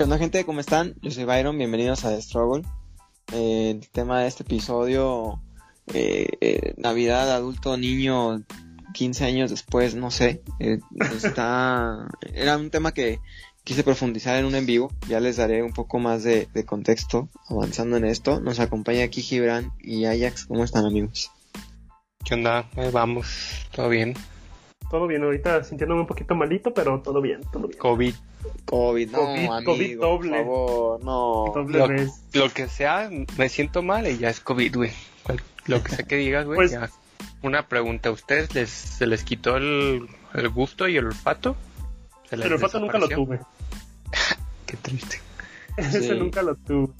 ¿Qué onda gente? ¿Cómo están? Yo soy Byron, bienvenidos a The Struggle. Eh, el tema de este episodio, eh, eh, Navidad, adulto, niño, 15 años después, no sé, eh, está... Era un tema que quise profundizar en un en vivo, ya les daré un poco más de, contexto avanzando en esto. Nos acompaña aquí Gibran y Ajax, ¿cómo están amigos? ¿Qué onda? Vamos, todo bien. Todo bien, ahorita sintiéndome un poquito malito, pero todo bien, todo bien. COVID. COVID, no, COVID, amigo, COVID doble. por favor, no. Doble Lo, vez. lo que sea, me siento mal y ya es COVID, güey. Lo que sea que digas, güey, Pues- ya. Una pregunta, ¿a ustedes les, se les quitó el, el gusto y el olfato? ¿Se les Pero el fato nunca lo tuve. Qué triste. Ese nunca lo tuve.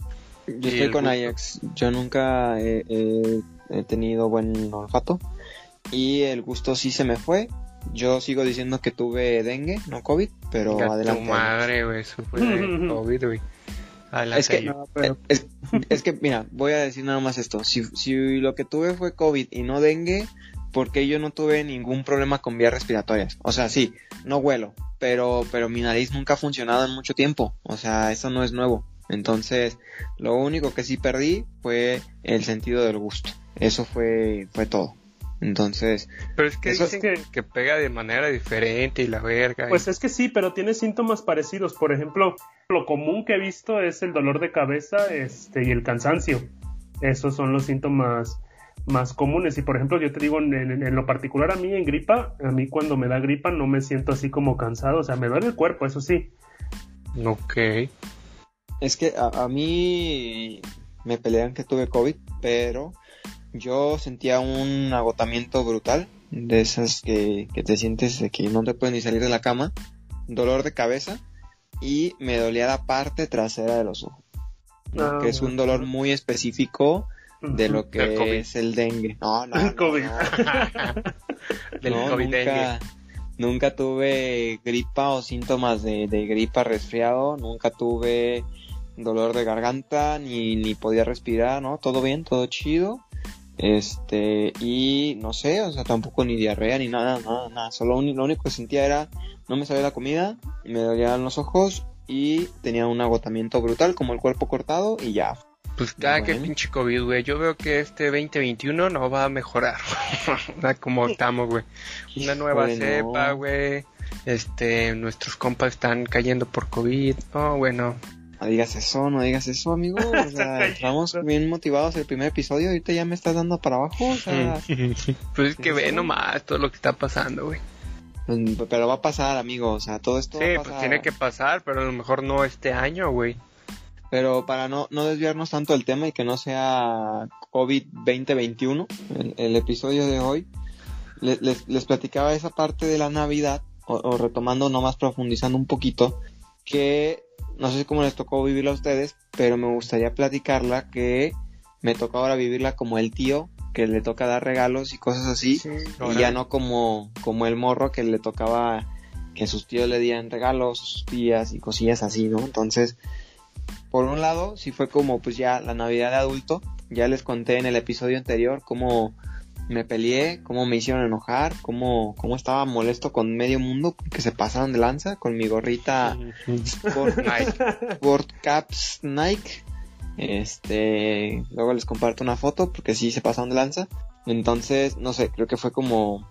Yo estoy con gusto. Ajax. Yo nunca he, he- he tenido buen olfato. Y el gusto sí se me fue. Yo sigo diciendo que tuve dengue, no COVID, pero Ya adelante. tu madre, güey, eso fue de COVID, güey. Adelante. Es que. No, pero- es, es que, mira, voy a decir nada más esto. Si, si lo que tuve fue COVID y no dengue, porque yo no tuve ningún problema con vías respiratorias? O sea, sí, no huelo, pero, pero mi nariz nunca ha funcionado en mucho tiempo. O sea, eso no es nuevo. Entonces, lo único que sí perdí fue el sentido del gusto. Eso fue, fue todo. Entonces, Pero es que eso- dicen que... que pega de manera diferente y la verga. y- Pues es que sí, pero tiene síntomas parecidos. Por ejemplo, lo común que he visto es el dolor de cabeza este, y el cansancio. Esos son los síntomas más comunes. Y por ejemplo, yo te digo, en, en- en lo particular a mí en gripa, a mí cuando me da gripa no me siento así como cansado. O sea, me duele el cuerpo, eso sí. Ok. Es que a, a mí me pelean que tuve COVID, pero yo sentía un agotamiento brutal, de esas que, que te sientes de que no te puedes ni salir de la cama, dolor de cabeza y me dolía la parte trasera de los ojos, ¿no? Ah, que es un dolor muy específico de lo que COVID. es el dengue. No, no, no, COVID. no. Del No, COVID nunca, nunca tuve gripa o síntomas de, de gripa resfriado, nunca tuve dolor de garganta, ni, ni podía respirar, ¿no? Todo bien, todo chido. Este, y no sé, o sea, tampoco ni diarrea ni nada, nada, nada. Solo lo único que sentía era, no me sabía la comida, me dolían los ojos y tenía un agotamiento brutal, como el cuerpo cortado y ya. Pues cada que Bueno. pinche COVID, güey. Yo veo que este 2021 no va a mejorar. Como estamos, güey. Una nueva cepa, güey. Este, nuestros compas están cayendo por COVID. No, bueno. No digas eso, no digas eso, amigo. O sea, estamos bien motivados el primer episodio, ahorita ya me estás dando para abajo, o sea, pues es que ve nomás todo lo que está pasando, güey. Mm, Pero va a pasar, amigo, o sea, todo esto Sí, va a pues tiene que pasar, pero a lo mejor no este año, güey. Pero para no, no desviarnos tanto del tema y que no sea COVID 2021, el, el episodio de hoy, le- les, les platicaba esa parte de la Navidad, o, o retomando nomás profundizando un poquito, que no sé cómo les tocó vivirla a ustedes, pero me gustaría platicarla que me toca ahora vivirla como el tío, que le toca dar regalos y cosas así. y ya no como, como el morro que le tocaba que sus tíos le dieran regalos, sus tías y cosillas así, ¿no? Entonces, por un lado, sí fue como pues ya la Navidad de adulto, ya les conté en el episodio anterior cómo me peleé, cómo me hicieron enojar, cómo, cómo estaba molesto con medio mundo porque se pasaron de lanza con mi gorrita Sport, Nike. Caps Nike. Este, luego les comparto una foto porque sí se pasaron de lanza. Entonces, no sé, creo que fue como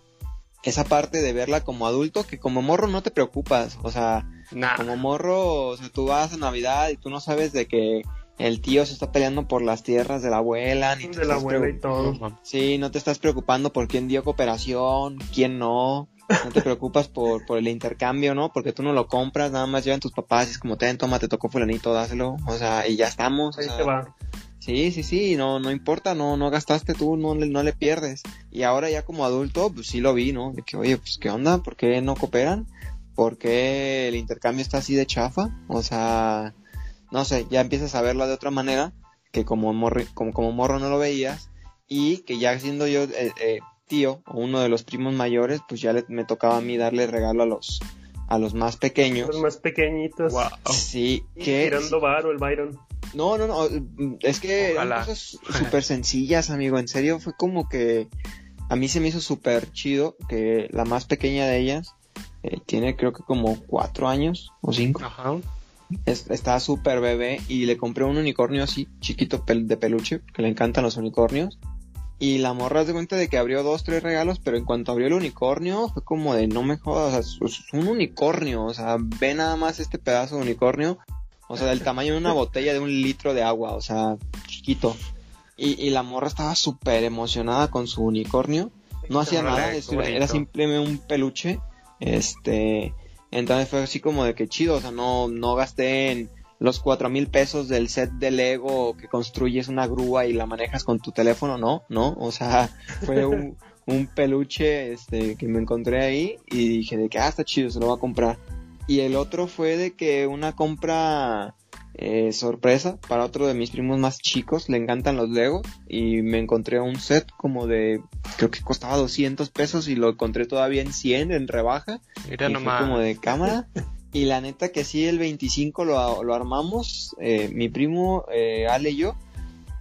esa parte de verla como adulto que como morro no te preocupas, o sea, Nah. como morro, o sea, tú vas a Navidad y tú no sabes de que el tío se está peleando por las tierras de la abuela, ni De la abuela y todo. Sí, no te estás preocupando por quién dio cooperación, quién no. No te preocupas por, por el intercambio, ¿no? Porque tú no lo compras, nada más llevan tus papás y es como, ten, toma, te tocó fulanito, dáselo. O sea, y ya estamos. o Ahí sea, te va. Sí, sí, sí, no, no importa, no, no gastaste tú, no le, no le pierdes. Y ahora ya como adulto, pues sí lo vi, ¿no? De que, oye, pues qué onda, ¿por qué no cooperan? ¿Por qué el intercambio está así de chafa? O sea, no sé, ya empiezas a verlo de otra manera, que como, morri- como, como morro no lo veías, y que ya siendo yo eh, eh, tío o uno de los primos mayores, pues ya le- me tocaba a mí darle regalo a los, a los más pequeños. Los más pequeñitos. Wow. Sí, que tirando varo el Byron. no, no, no, es que eran Ojalá. cosas súper sencillas, amigo, en serio, fue como que a mí se me hizo súper chido que la más pequeña de ellas eh, tiene creo que como cuatro años o cinco Ajá. Estaba súper bebé y le compré un unicornio así, chiquito de peluche, que le encantan los unicornios. Y la morra se cuenta de que abrió dos, tres regalos, pero en cuanto abrió el unicornio, fue como de no me jodas, o sea, es un unicornio, o sea, ve nada más este pedazo de unicornio, o sea, del tamaño de una botella de un litro de agua, o sea, chiquito. Y, y la morra estaba súper emocionada con su unicornio, no hacía nada, era simplemente un peluche, este, entonces fue así como de que chido, o sea, no, no gasté en los cuatro mil pesos del set de Lego que construyes una grúa y la manejas con tu teléfono, no, no, o sea, fue un, un peluche este, que me encontré ahí y dije de que, ah, está chido, se lo voy a comprar. Y el otro fue de que una compra eh, sorpresa para otro de mis primos más chicos, le encantan los Legos y me encontré un set como de, creo que costaba 200 pesos y lo encontré todavía en 100 en rebaja. Era nomás. como de cámara. Y la neta que sí, el 25 lo, lo armamos, eh, mi primo, eh, Ale y yo,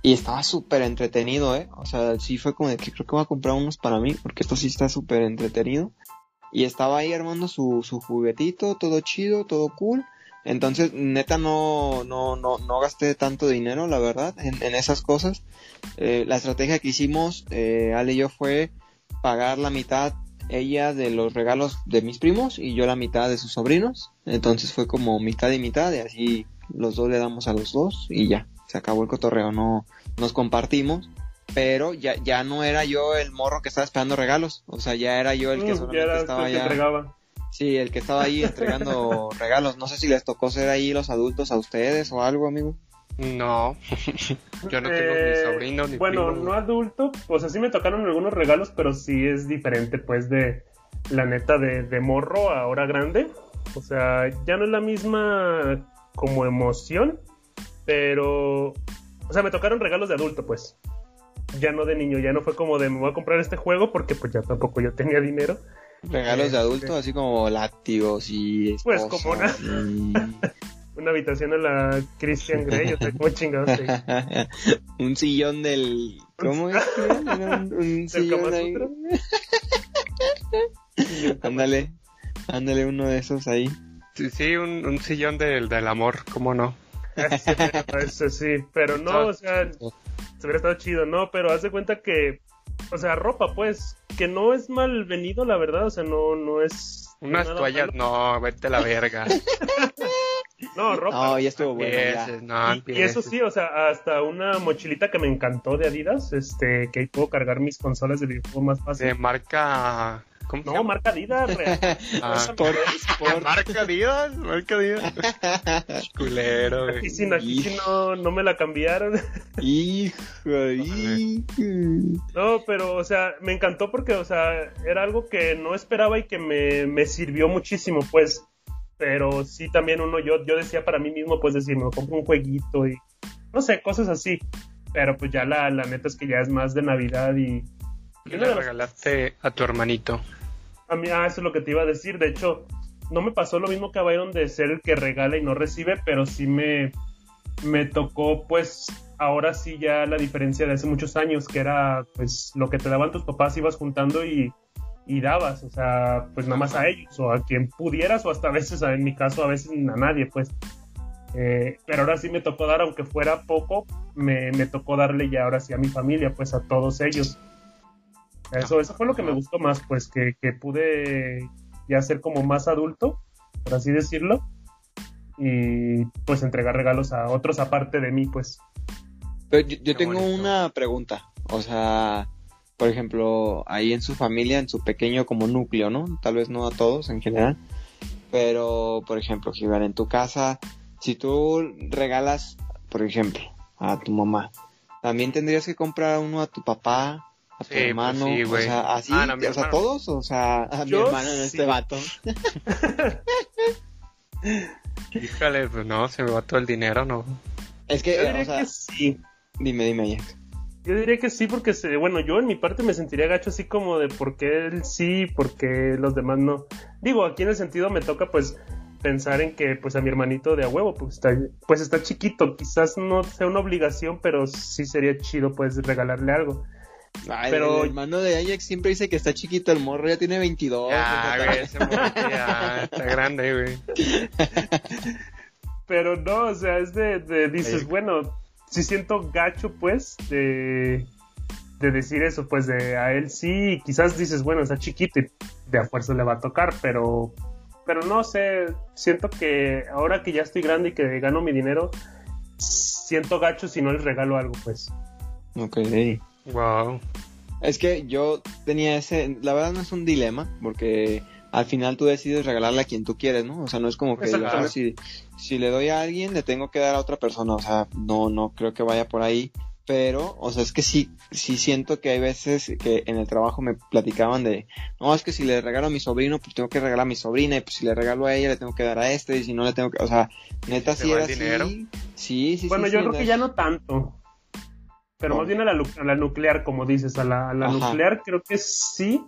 y estaba súper entretenido, ¿eh? O sea, sí fue como de que creo que voy a comprar unos para mí, porque esto sí está súper entretenido. Y estaba ahí armando su, su juguetito, todo chido, todo cool. Entonces, neta, no, no, no, no gasté tanto dinero, la verdad, en, en esas cosas. Eh, la estrategia que hicimos, eh, Ale y yo, fue pagar la mitad ella de los regalos de mis primos y yo la mitad de sus sobrinos. Entonces fue como mitad y mitad y así los dos le damos a los dos y ya, se acabó el cotorreo, no nos compartimos. Pero ya, ya no era yo el morro que estaba esperando regalos, o sea, ya era yo el que Mm, solamente ya era estaba ya. entregaba. Sí, el que estaba ahí entregando regalos. No sé si les tocó ser ahí los adultos a ustedes o algo, amigo. No, yo no tengo Eh, ni sobrino ni Bueno, primo, no adulto, o sea, sí me tocaron algunos regalos, pero sí es diferente, pues, de la neta de, de morro a ahora grande. O sea, ya no es la misma como emoción, pero, o sea, me tocaron regalos de adulto, pues. Ya no de niño, ya no fue como de me voy a comprar este juego porque pues ya tampoco yo tenía dinero. Regalos de Este. adultos, así como látigos y Pues, como na- y- Una habitación a la Christian Grey, o sea, como chingados. ahí. un sillón del... ¿Cómo es? un, un sillón ahí. Ándale, ándale uno de esos ahí. Sí, sí, un, un sillón del, del amor, ¿cómo no? Ese, ese sí, pero no, o sea, se hubiera estado chido, ¿no? Pero haz de cuenta que, o sea, ropa, pues, que no es mal venido, la verdad, o sea, no, no es... Unas toallas, malo. no, vete a la verga. No, ropa. No, ya estuvo bueno. ya. Empieces, no, y, y eso sí, o sea, hasta una mochilita que me encantó de Adidas, este, que ahí puedo cargar mis consolas de videojuego más De fácil. marca... ¿Cómo se No, llama? marca Adidas, real. Ah, Sport, sport. Marca Adidas, marca Adidas. Culero, güey. Aquí sí, aquí sí no, no me la cambiaron. Hijo, hijo. No, pero, o sea, me encantó porque, o sea, era algo que no esperaba y que me, me sirvió muchísimo, pues. Pero sí, también uno, yo, yo decía para mí mismo, pues decir, me compro un jueguito y no sé, cosas así. Pero pues ya la, la neta es que ya es más de Navidad y. ¿Qué le regalaste a tu hermanito? A mí, ah, eso es lo que te iba a decir. De hecho, no me pasó lo mismo que a Byron de ser el que regala y no recibe, pero sí me, me tocó, pues, ahora sí ya la diferencia de hace muchos años, que era, pues, lo que te daban tus papás, ibas juntando y, y dabas, o sea, pues nada más a ellos, o a quien pudieras, o hasta a veces, en mi caso, a veces a nadie, pues. Eh, pero ahora sí me tocó dar, aunque fuera poco, me, me tocó darle ya ahora sí a mi familia, pues a todos ellos. Eso, eso fue lo que me gustó más, pues que, que pude ya ser como más adulto, por así decirlo, y pues entregar regalos a otros aparte de mí, pues. Pero yo, tengo bonito. una pregunta. O sea, por ejemplo, ahí en su familia, en su pequeño como núcleo, ¿no? Tal vez no a todos en general. Pero, por ejemplo, Givar, en tu casa, si tú regalas, por ejemplo, a tu mamá, también tendrías que comprar uno a tu papá, a tu Sí, pues hermano, sí, o sea, así, Ah, no, mi o sea, hermano. todos, o sea, a mi hermano en sí. este vato. Híjole, pues no, se me va todo el dinero, ¿no? Es que, Yo diría o sea, que sí. dime, dime, Jack. Yo diría que sí, porque se, bueno, yo en mi parte me sentiría gacho así como de por qué él sí, por qué los demás no. Digo, aquí en el sentido me toca pues pensar en que pues a mi hermanito de a huevo pues está, pues está chiquito, quizás no sea una obligación, pero sí sería chido pues regalarle algo. Ay, Pero- el hermano de Ajax siempre dice que está chiquito, el morro ya tiene 22. Ya, güey, ese morrito ya está grande, güey. Pero no, o sea, es de, de dices, bueno, sí siento gacho, pues, de, de decir eso, pues, de a él sí, quizás dices, bueno, está chiquito y de a fuerza le va a tocar, pero, pero no sé, siento que ahora que ya estoy grande y que gano mi dinero, siento gacho si no les regalo algo, pues. Ok. Wow. Es que yo tenía ese, la verdad no es un dilema, porque al final tú decides regalarle a quien tú quieres, ¿no? O sea, no es como que "Ah, si, si le doy a alguien, le tengo que dar a otra persona, o sea, no, no creo que vaya por ahí, pero, o sea, es que sí, sí siento que hay veces que en el trabajo me platicaban de, no, es que si le regalo a mi sobrino, pues tengo que regalar a mi sobrina, y pues si le regalo a ella, le tengo que dar a este, y si no le tengo que, o sea, neta ¿Se sí va era así. dinero? Sí, sí, Bueno, sí. yo sí, creo que ya no tanto. Pero más bien a la, lu- a la nuclear, como dices, a la, a la Ajá. nuclear creo que sí,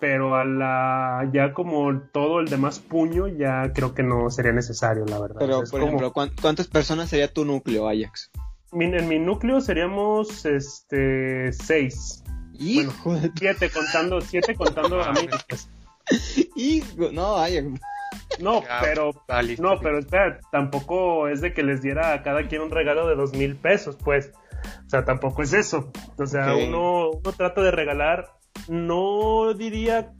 pero a la ya como todo el demás puño ya creo que no sería necesario, la verdad. Pero, es por como- ejemplo, ¿cuán- ¿cuántas personas sería tu núcleo, Ajax? mi- en mi núcleo seríamos este seis, Hijo de siete contando, siete contando a mí. Hijo, no, Ajax. No, Ya, pero está listo. no, pero espera, tampoco es de que les diera a cada quien un regalo de dos mil pesos, pues. O sea, tampoco es eso. O sea, uno, uno trata de regalar, no diría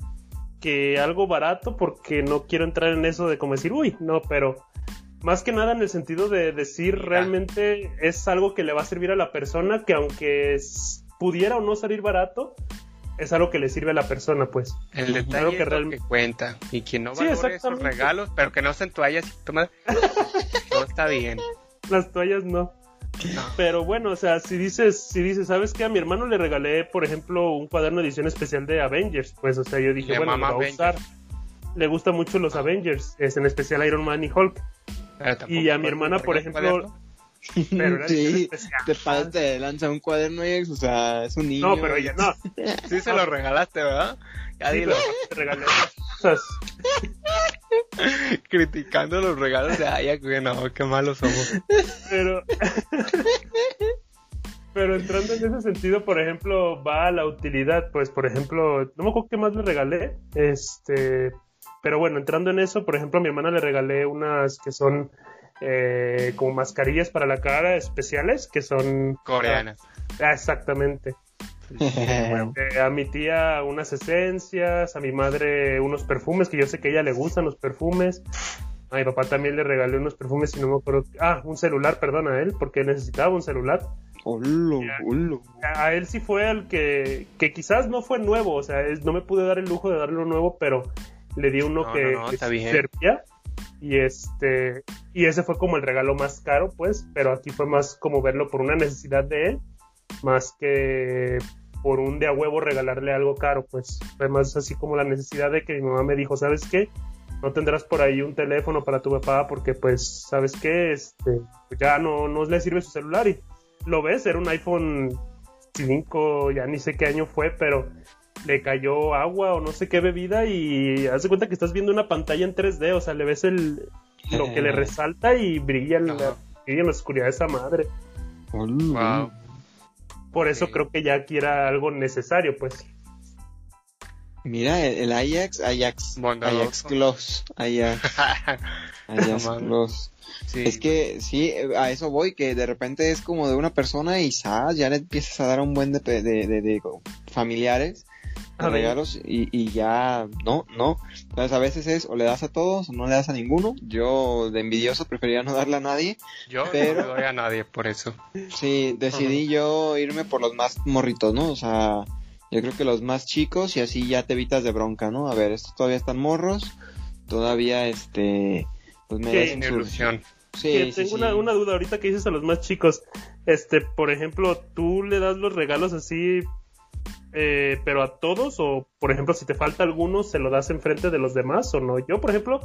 que algo barato, porque no quiero entrar en eso de como decir, uy, no, pero más que nada en el sentido de decir realmente es algo que le va a servir a la persona, que aunque es- pudiera o no salir barato, es algo que le sirve a la persona, pues. El detalle Claro que es lo real- que cuenta. Y quien no Sí, valore esos exactamente. regalos, pero que no sean toallas toma, todo está bien. Las toallas no. Pero bueno, o sea, si dices, si dices, ¿sabes qué? A mi hermano le regalé, por ejemplo, un cuaderno de edición especial de Avengers. Pues, o sea, yo dije, Le bueno, lo va a usar. Le gusta mucho los Avengers, es en especial Iron Man y Hulk. Y a mi hermana, por ejemplo. Pero era sí, especial. te pasas de lanza un cuaderno, Ajax, o sea, es un niño. No, pero ella no. Sí se lo regalaste, ¿verdad? Ya Sí, dilo. regalé cosas. Criticando los regalos de Ajax, güey, no, qué malos somos. Pero. Pero entrando en ese sentido, por ejemplo, va a la utilidad. Pues, por ejemplo, no me acuerdo qué más le regalé. Este. Pero bueno, entrando en eso, por ejemplo, a mi hermana le regalé unas que son eh, como mascarillas para la cara especiales, que son. Coreanas. Ah, exactamente. Eh, a mi tía unas esencias, a mi madre unos perfumes, que yo sé que a ella le gustan los perfumes. A mi papá también le regalé unos perfumes y no me acuerdo. Ah, un celular, perdón, a él, porque necesitaba un celular. Olo, olo. A a él sí fue el que, que quizás no fue nuevo, o sea, es- no me pude dar el lujo de darle uno nuevo, pero le di uno No, que, no, no, que servía. Y este, y ese fue como el regalo más caro, pues, pero aquí fue más como verlo por una necesidad de él, más que por un de a huevo regalarle algo caro, pues, fue más así como la necesidad de que mi mamá me dijo, ¿sabes qué? No tendrás por ahí un teléfono para tu papá porque, pues, ¿sabes qué? Este, ya no, no le sirve su celular y lo ves, era un iPhone 5, ya ni sé qué año fue, pero le cayó agua o no sé qué bebida y haz de cuenta que estás viendo una pantalla en 3D, o sea, le ves el lo que le resalta y brilla en, la, brilla en la oscuridad esa madre. Wow. Por eso Sí. creo que ya aquí era algo necesario, pues. Mira, el, el Ajax, Ajax, Bondadoso. Ajax Close, Ajax, Ajax. Close. sí. Es que sí, a eso voy, que de repente es como de una persona y ¡zas! ya le empiezas a dar un buen de, de, de- de familiares regalos y, y ya no, no. Entonces a veces es o le das a todos o no le das a ninguno. Yo de envidioso preferiría no darle a nadie. Yo pero- no le doy a nadie por eso. Sí, decidí yo irme por los más morritos, ¿no? O sea, yo creo que los más chicos y así ya te evitas de bronca, ¿no? A ver, estos todavía están morros, todavía este, pues Sí, Sin su- ilusión. Sí, Que sí, tengo sí. Una, una duda ahorita que dices a los más chicos. Este, por ejemplo, ¿tú le das los regalos así, eh, pero a todos? O, por ejemplo, si te falta alguno, ¿se lo das enfrente de los demás o no? Yo, por ejemplo,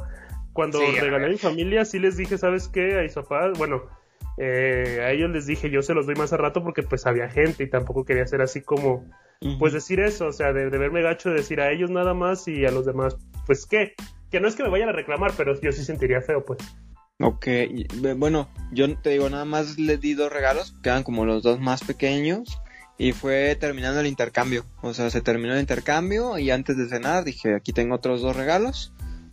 cuando Sí, regalé a mi familia, sí les dije, ¿sabes qué? A mis papás, bueno, eh, a ellos les dije, yo se los doy más a rato porque pues había gente y tampoco quería ser así como, pues decir eso, o sea, de, de verme gacho de decir a ellos nada más y a los demás, pues qué. Que no es que me vayan a reclamar, pero yo sí sentiría feo, pues. Ok, bueno, yo te digo, nada más le di dos regalos, quedan como los dos más pequeños, y fue terminando el intercambio. O sea, se terminó el intercambio y antes de cenar dije, aquí tengo otros dos regalos,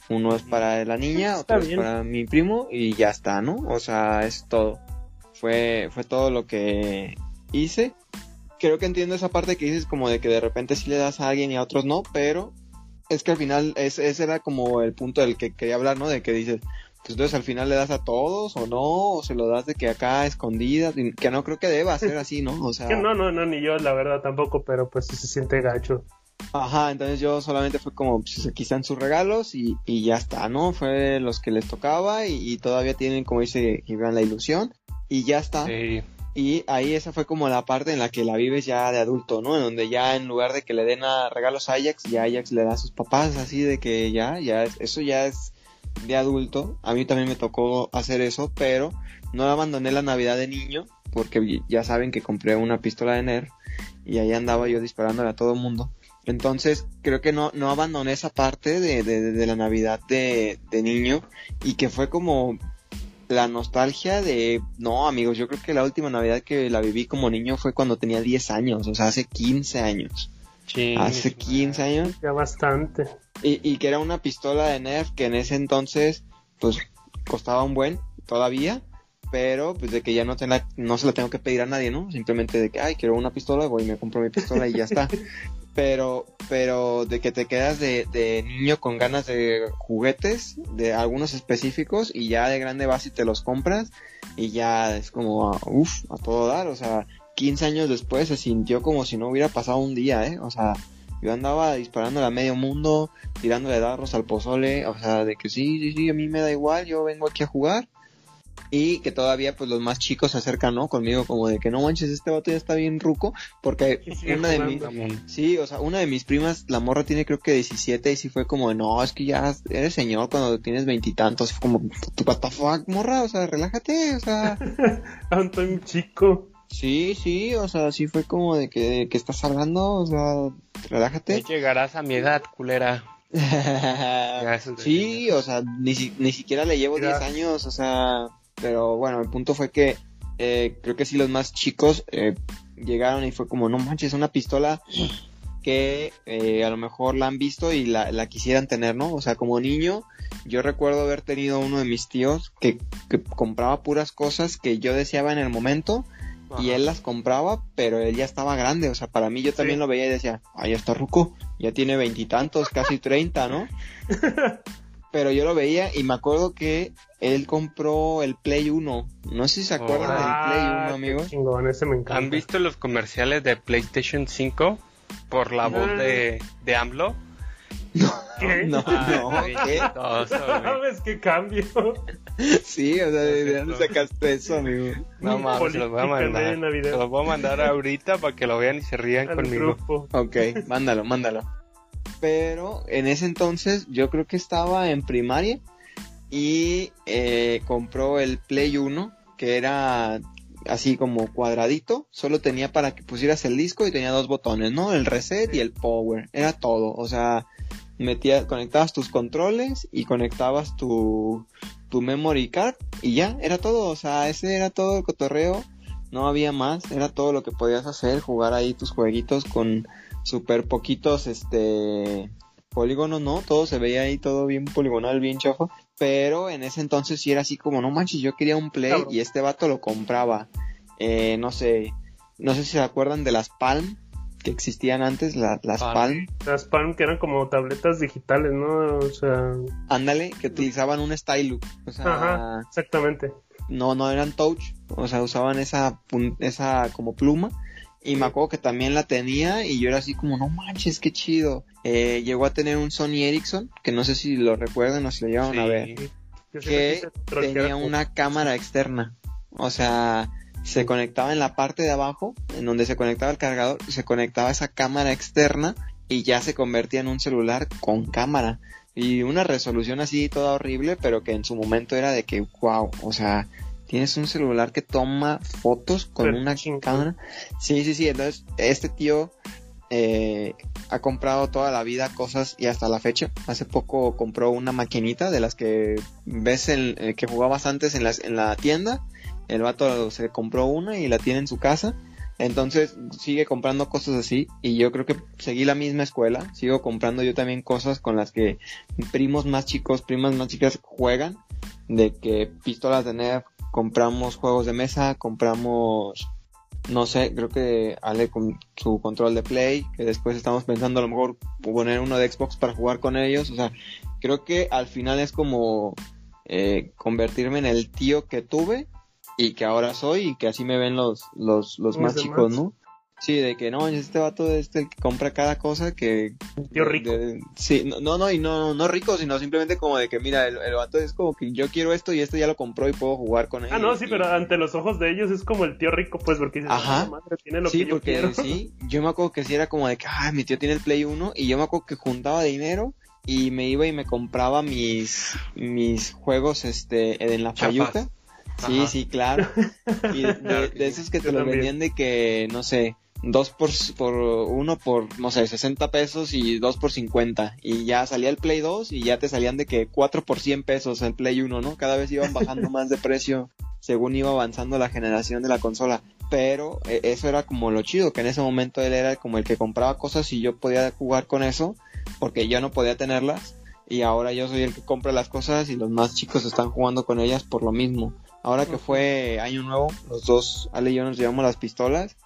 Uno es para la niña, Está otro es para mi primo y ya está, ¿no? O sea, es todo. Fue, fue todo lo que hice. Creo que entiendo esa parte que dices como de que de repente sí le das a alguien y a otros no, pero es que al final es- ese era como el punto del que quería hablar, ¿no? De que dices, entonces al final le das a todos o no, o se lo das de que acá escondidas, y que no creo que deba ser así, ¿no? O sea, no, no, no, ni yo, la verdad tampoco, pero pues sí se siente gacho. Ajá, entonces yo solamente fue como, pues aquí están sus regalos y, y ya está, ¿no? Fue los que les tocaba y, y todavía tienen, como dice Gibran, la ilusión y ya está. Sí. Y ahí esa fue como la parte en la que la vives ya de adulto, ¿no? En donde ya en lugar de que le den a regalos a Ajax, ya Ajax le da a sus papás, así de que ya, ya, es- eso ya es de adulto. A mí también me tocó hacer eso, pero no abandoné la Navidad de niño, porque ya saben que compré una pistola de Nerf y ahí andaba yo disparándole a todo el mundo. Entonces, creo que no, no abandoné esa parte de, de, de la Navidad de, de niño y que fue como la nostalgia de, no amigos, yo creo que la última Navidad que la viví como niño fue cuando tenía 10 años, o sea, hace 15 años. Hace 15 años. Ya bastante. Y, y que era una pistola de Nerf que en ese entonces, pues, costaba un buen, todavía, pero pues de que ya no, te la- no se la tengo que pedir a nadie, ¿no? Simplemente de que, ay, quiero una pistola, voy y me compro mi pistola y ya está. Pero, pero de que te quedas de, de niño con ganas de juguetes, de algunos específicos, y ya de grande vas y te los compras, y ya es como, uff, a todo dar, o sea, 15 años después se sintió como si no hubiera pasado un día, ¿eh? O sea, yo andaba disparándole a medio mundo, tirándole darros al pozole, o sea, de que sí, sí, sí, a mí me da igual, yo vengo aquí a jugar. Y que todavía pues los más chicos se acercan, ¿no? Conmigo como de que no manches, este vato ya está bien ruco, porque una de mis... Sí, o sea, una de mis primas, la morra tiene creo que 17 y sí fue como, no, es que ya eres señor cuando tienes veintitantos, fue como, what the fuck, morra, o sea, relájate, o sea... Aún chico. Sí, sí, o sea, sí fue como de que, que estás hablando, o sea, relájate. Ya llegarás a mi edad, culera. sí, o sea, ni, si- ni siquiera le llevo 10 Gracias. años, o sea, pero bueno, el punto fue que eh, creo que sí los más chicos eh, llegaron y fue como, no manches, una pistola que eh, a lo mejor la han visto y la, la quisieran tener, ¿no? O sea, como niño, yo recuerdo haber tenido uno de mis tíos que, que compraba puras cosas que yo deseaba en el momento y él las compraba, pero él ya estaba grande, o sea, para mí yo también Sí. lo veía y decía, ah, ya está ruco, ya tiene veintitantos, casi treinta, ¿no? pero yo lo veía y me acuerdo que él compró el Play 1, no sé si se acuerdan del Play 1, Ah, amigos. Chingón, ese me encanta. ¿Han visto los comerciales de PlayStation 5 por la voz Ah. de, de AMLO? ¿Qué? No, Ah, no, ¿qué? ¿Sabes qué cambio? Sí, o sea, ¿de dónde sacaste eso, amigo? No mames, se los voy a mandar. Se los voy a mandar ahorita para que lo vean y se rían Al conmigo. grupo. Ok, mándalo, mándalo. Pero en ese entonces yo creo que estaba en primaria y eh, compró el Play 1 que era así como cuadradito, solo tenía para que pusieras el disco y tenía dos botones, ¿no? El reset y el power, era todo, o sea, metías, conectabas tus controles y conectabas tu, tu memory card y ya, era todo, o sea, ese era todo el cotorreo, no había más, era todo lo que podías hacer, jugar ahí tus jueguitos con super poquitos, este, polígonos, ¿no? Todo se veía ahí todo bien poligonal, bien chafo. Pero en ese entonces sí era así como, no manches, yo quería un Play y este vato lo compraba. Eh, no sé, no sé si se acuerdan de las Palm que existían antes, la- las Palm. Palm. Las Palm que eran como tabletas digitales, ¿no? O sea, Ándale, que utilizaban un stylus. O sea, ajá, exactamente. no, no eran touch, o sea, usaban esa, pun- esa como pluma. Y me acuerdo que también la tenía y yo era así como, no manches, qué chido. Eh, llegó a tener un Sony Ericsson, que no sé si lo recuerdan o si lo llegaron a ver. Que tenía una cámara externa. O sea, se conectaba en la parte de abajo, en donde se conectaba el cargador, se conectaba esa cámara externa y ya se convertía en un celular con cámara. Y una resolución así toda horrible, pero que en su momento era de que, wow, o sea, tienes un celular que toma fotos con Pero una cámara. Sí, sí, sí, entonces este tío eh, ha comprado toda la vida cosas y hasta la fecha. Hace poco compró una maquinita de las que ves en, eh, que jugabas antes en, las, en la tienda. El vato se compró una y la tiene en su casa. Entonces sigue comprando cosas así y yo creo que seguí la misma escuela, sigo comprando yo también cosas con las que primos más chicos, primas más chicas juegan, de que pistolas de Nerf, compramos juegos de mesa, compramos, no sé, creo que Ale con su control de Play, que después estamos pensando a lo mejor poner uno de Xbox para jugar con ellos, o sea, creo que al final es como eh, convertirme en el tío que tuve y que ahora soy y que así me ven los, los, los más chicos, ¿no? Sí, de que no, este vato es el que compra cada cosa que... Tío rico. sí, no, no, y no, no rico, sino simplemente como de que, mira, el, el, vato es como que yo quiero esto y esto ya lo compró y puedo jugar con él. Ah, no, sí, pero ante los ojos de ellos es como el tío rico, pues, porque dices, Ajá. "No, madre, tiene lo sí, que yo porque quiero". sí, yo me acuerdo que sí era como de que, ah, mi tío tiene el Play 1 y yo me acuerdo que juntaba dinero y me iba y me compraba mis, mis juegos, este, en la Chapas. Fayuca. Sí, Ajá. sí, claro. Y de, de- de esos que te también. vendían de que, no sé, dos por, por uno por, no sé, 60 pesos y dos por 50. Y ya salía el Play 2 y ya te salían de que cuatro por 100 pesos el Play 1, ¿no? Cada vez iban bajando más de precio según iba avanzando la generación de la consola. Pero eh, eso era como lo chido, que en ese momento él era como el que compraba cosas y yo podía jugar con eso, porque yo no podía tenerlas. Y ahora yo soy el que compra las cosas y los más chicos están jugando con ellas por lo mismo. Ahora que fue año nuevo, los dos, Ale y yo nos llevamos las pistolas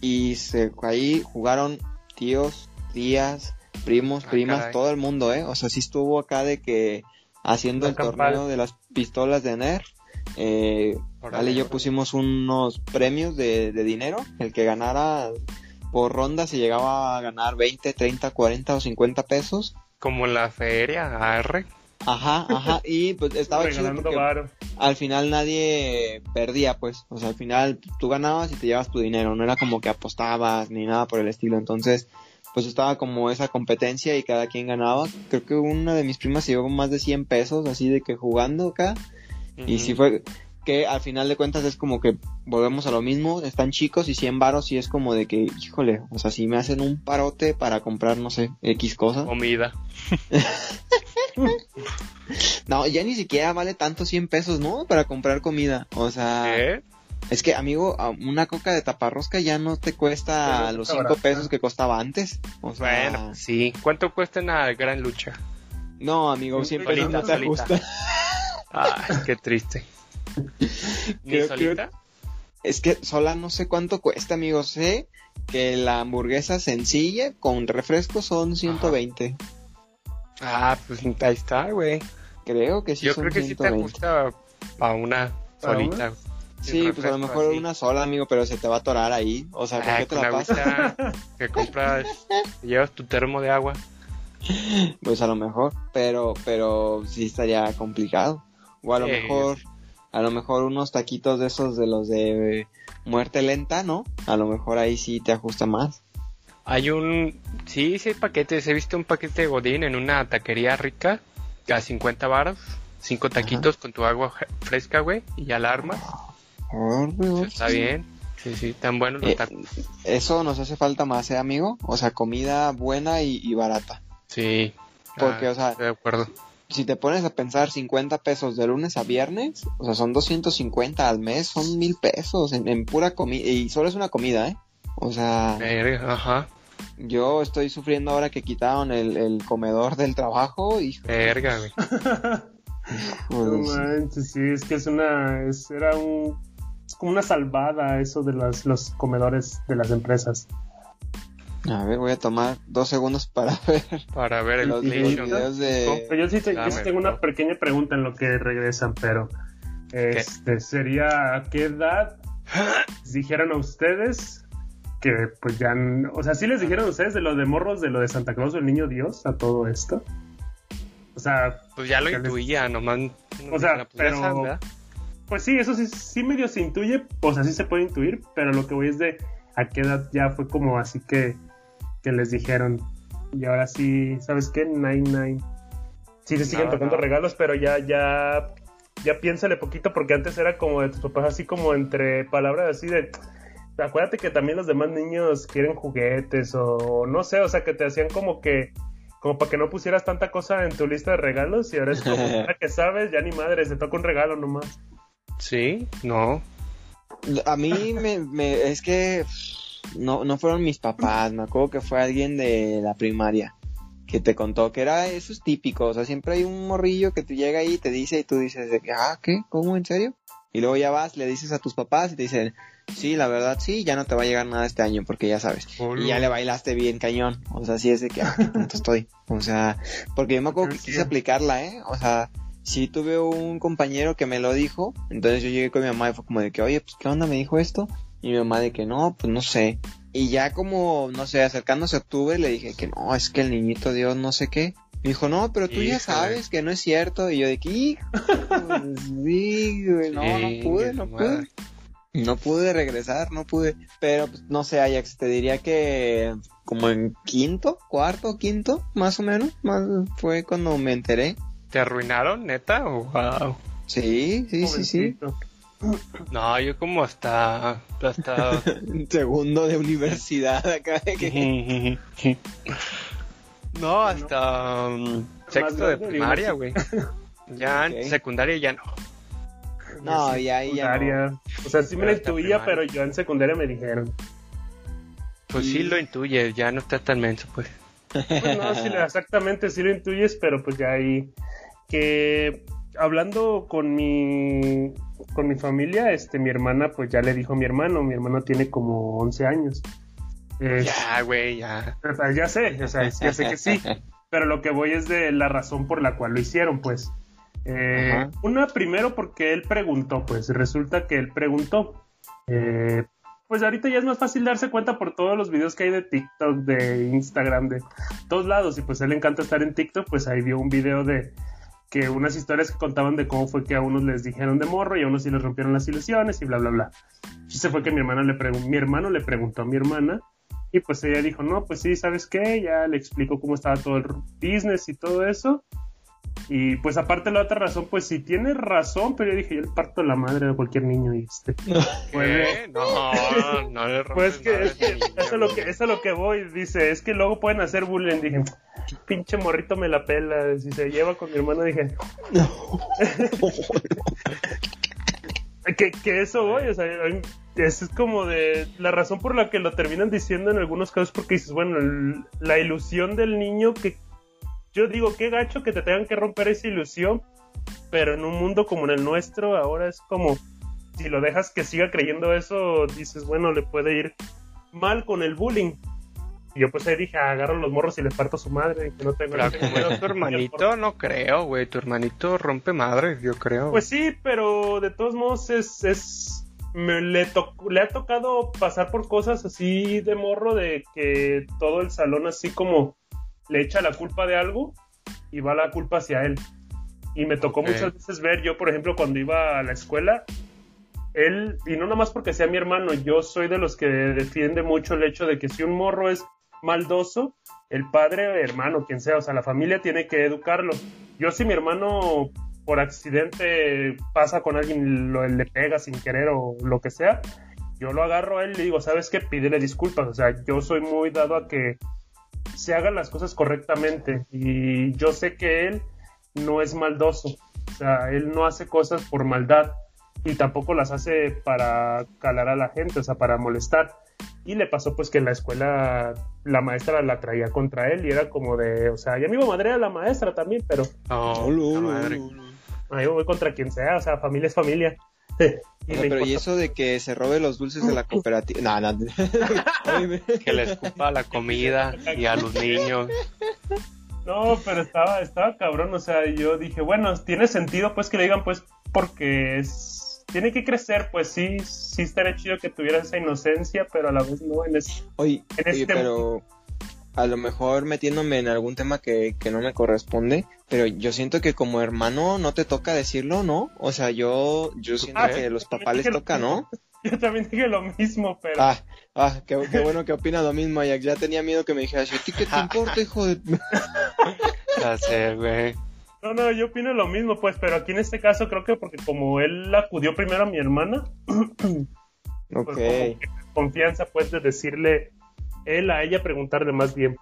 y se, ahí jugaron tíos, tías, primos, Ah, primas, todo el mundo, ¿eh? O sea, sí estuvo acá de que haciendo el torneo de las pistolas de Nerf. Eh, Ale y yo pusimos unos premios de, de dinero. El que ganara por ronda se llegaba a ganar 20, 30, 40 o 50 pesos. Como en la feria, arre. Ajá, ajá. Y pues estaba chido regalando porque varo. al final nadie perdía, pues. O sea, al final tú ganabas y te llevas tu dinero. No era como que apostabas ni nada por el estilo. Entonces, pues estaba como esa competencia y cada quien ganaba. Creo que una de mis primas se llevó más de 100 pesos, así de que jugando acá. Y sí fue que al final de cuentas es como que volvemos a lo mismo, están chicos y 100 varos y es como de que, híjole, o sea, si me hacen un parote para comprar, no sé, X cosa. Comida. No, ya ni siquiera vale tanto 100 pesos, ¿no? Para comprar comida. O sea, ¿Qué? es que, amigo, una coca de taparrosca ya no te cuesta los está 5 barata. pesos que costaba antes. O sea, Bueno, sí. ¿Cuánto cuesta una gran lucha? no, amigo, 100 pesos Solita, no te solita. ajusta. Ay, qué triste. ¿Ni Creo- solita? Es que sola no sé cuánto cuesta, amigo. Sé que la hamburguesa sencilla con refresco son 120. Ah, pues ahí está, güey. Creo que sí Yo son creo que sí te 120. ajusta para una ¿Para solita. Sí, pues a lo mejor así. una sola, amigo, pero se te va a atorar ahí. O sea, ¿por Ah, qué te la pasas? que compras, llevas tu termo de agua. Pues a lo mejor, pero, pero sí estaría complicado. O a lo Sí. mejor, a lo mejor unos taquitos de esos de los de muerte lenta, ¿no? A lo mejor ahí sí te ajusta más. Hay un, sí, sí hay paquetes. He visto un paquete de Godín en una taquería rica a 50 baros. Cinco taquitos con tu agua fresca, güey, y ya la armas. Órale, órale. Está bien. Sí, sí, tan buenos los Eh. Eso nos hace falta más, ¿eh, amigo? O sea, comida buena y, y barata. Sí. porque, Ah, o sea, estoy de acuerdo. Si te pones a pensar 50 pesos de lunes a viernes, o sea, son 250 al mes, son mil pesos en, en pura comida. Y solo es una comida, ¿eh? O sea, Verga, Ajá. yo estoy sufriendo ahora que quitaron el, el comedor del trabajo y... Verga, güey. No manches, sí, es que es una, es, era un, es como una salvada eso de las, los comedores de las empresas. A ver, voy a tomar dos segundos para ver Para ver el los, videos de... Pero yo sí, te- yo sí Dame, tengo una pequeña pregunta en lo que regresan, pero este sería a qué edad dijeron a ustedes que pues ya, o sea, sí les dijeron a ustedes de lo de morros, de lo de Santa Claus o el Niño Dios, a todo esto. O sea, Pues ya lo les- intuía, nomás. no O sea, pues pero-. Pues sí, eso sí, sí medio se intuye, o sea, sí se puede intuir, pero lo que voy es de a qué edad ya fue como así que, que les dijeron. Y ahora sí, ¿sabes qué? Nine Nine. Sí, se siguen No, tocando no. regalos, pero ya, ya, ya piénsale poquito, porque antes era como de tus papás, así como entre palabras así de. Acuérdate que también los demás niños quieren juguetes o no sé, o sea, que te hacían como que. Como para que no pusieras tanta cosa en tu lista de regalos y ahora es como, ahora que sabes, ya ni madre, se toca un regalo nomás. Sí, no. A mí me, me, es que no, no fueron mis papás, me acuerdo que fue alguien de la primaria que te contó que era, eso es típico, o sea, siempre hay un morrillo que te llega ahí y te dice y tú dices de que, ah, ¿qué? ¿Cómo? ¿En serio? Y luego ya vas, le dices a tus papás y te dicen, sí, la verdad sí, ya no te va a llegar nada este año porque ya sabes. Y ya le bailaste bien cañón. O sea, sí es de que, ah, qué tonto estoy. O sea, porque yo me acuerdo que quise aplicarla, ¿eh? O sea, sí tuve un compañero que me lo dijo, entonces yo llegué con mi mamá y fue como de que, oye, pues, ¿qué onda? Me dijo esto. Y mi mamá de que no, pues no sé. Y ya como, no sé, acercándose a octubre, le dije que no, es que el niñito Dios no sé qué. Me dijo, no, pero tú ya sabes que no es cierto. Y yo de que, no, no pude, no pude. No pude regresar, no pude. Pero, pues, no sé, Ajax, te diría que como en quinto, cuarto, quinto, más o menos. Más fue cuando me enteré. ¿Te arruinaron, neta? Wow. Sí, sí, sí, sí. No, yo como hasta... hasta... Segundo de universidad acá. no, hasta um, sexto de primaria, güey. Ya en secundaria ya no. No, ya ahí ya no. O sea, sí me lo intuía, pero yo en secundaria me dijeron. Pues sí lo intuyes, ya no estás tan menso, pues. Pues no, sí, exactamente, sí lo intuyes, pero pues ya ahí... Que hablando con mi con mi familia, este, mi hermana, pues ya le dijo a mi hermano, mi hermano tiene como 11 años. ya, güey, ya. O sea, ya sé, o sea, ya sé que sí, pero lo que voy es de la razón por la cual lo hicieron, pues. Eh, una, primero porque él preguntó, pues resulta que él preguntó. Eh, pues ahorita ya es más fácil darse cuenta por todos los videos que hay de TikTok, de Instagram, de todos lados, y pues a él le encanta estar en TikTok, pues ahí vio un video de que unas historias que contaban de cómo fue que a unos les dijeron de morro y a unos sí les rompieron las ilusiones y bla, bla, bla. Se fue que mi, hermana le mi hermano le preguntó a mi hermana y pues ella dijo, no, pues sí, ¿sabes qué? Ya le explicó cómo estaba todo el business y todo eso. Y pues aparte la otra razón, pues sí tiene razón, pero yo dije, yo le parto la madre de cualquier niño y este. Pues, no, no le Pues que, es que eso es lo que eso es lo que voy, dice, es que luego pueden hacer bullying, dije, pinche morrito me la pela, si se lleva con mi hermano, dije. No. que, que eso voy, o sea, es como de la razón por la que lo terminan diciendo en algunos casos porque dices, bueno, la ilusión del niño que yo digo, qué gacho que te tengan que romper esa ilusión, pero en un mundo como en el nuestro, ahora es como, si lo dejas que siga creyendo eso, dices, bueno, le puede ir mal con el bullying. Y yo pues ahí dije, agarro los morros y les parto a su madre. Que no tengo pero tu hermanito no creo, güey. Tu hermanito rompe madre, yo creo. Pues sí, pero de todos modos es... es me, le, le ha tocado pasar por cosas así de morro de que todo el salón así como le echa la culpa de algo y va la culpa hacia él. Y me tocó muchas veces ver, yo por ejemplo cuando iba a la escuela, él, y no nomás porque sea mi hermano, yo soy de los que defiende mucho el hecho de que si un morro es maldoso, el padre, hermano, quien sea, o sea, la familia tiene que educarlo. Yo si mi hermano por accidente pasa con alguien, lo, le pega sin querer o lo que sea, yo lo agarro a él y le digo, ¿sabes qué? Pídele disculpas. O sea, yo soy muy dado a que se hagan las cosas correctamente. Y yo sé que él no es maldoso. O sea, él no hace cosas por maldad y tampoco las hace para calar a la gente, o sea, para molestar. Y le pasó pues que en la escuela la maestra la traía contra él y era como de, o sea, ya me iba madre a la maestra también, pero... Oh, madre. Ahí voy contra quien sea, o sea, familia es familia. Pero y eso de que se robe los dulces de la cooperativa. No, no. que le escupa la comida y a los niños. No, pero estaba, estaba cabrón. O sea, yo dije, bueno, tiene sentido pues que le digan pues porque es tiene que crecer, pues sí, sí estaría chido que tuviera esa inocencia, pero a la vez no en, ese, oye, en este pero a lo mejor metiéndome en algún tema que, que no me corresponde, pero yo siento que como hermano no te toca decirlo, ¿no? O sea, yo, yo siento ah, que a los papás les toca, ¿no? Yo también dije lo mismo, pero... Ah, ah qué, bueno que opina lo mismo, Ajax. Ya tenía miedo que me dijeras, ¿a ti qué te importa, hijo de...? ya sé, güey. No, no, yo opino lo mismo, pues, pero aquí en este caso creo que porque como él acudió primero a mi hermana, pues confianza, pues, de decirle él a ella preguntarle más bien,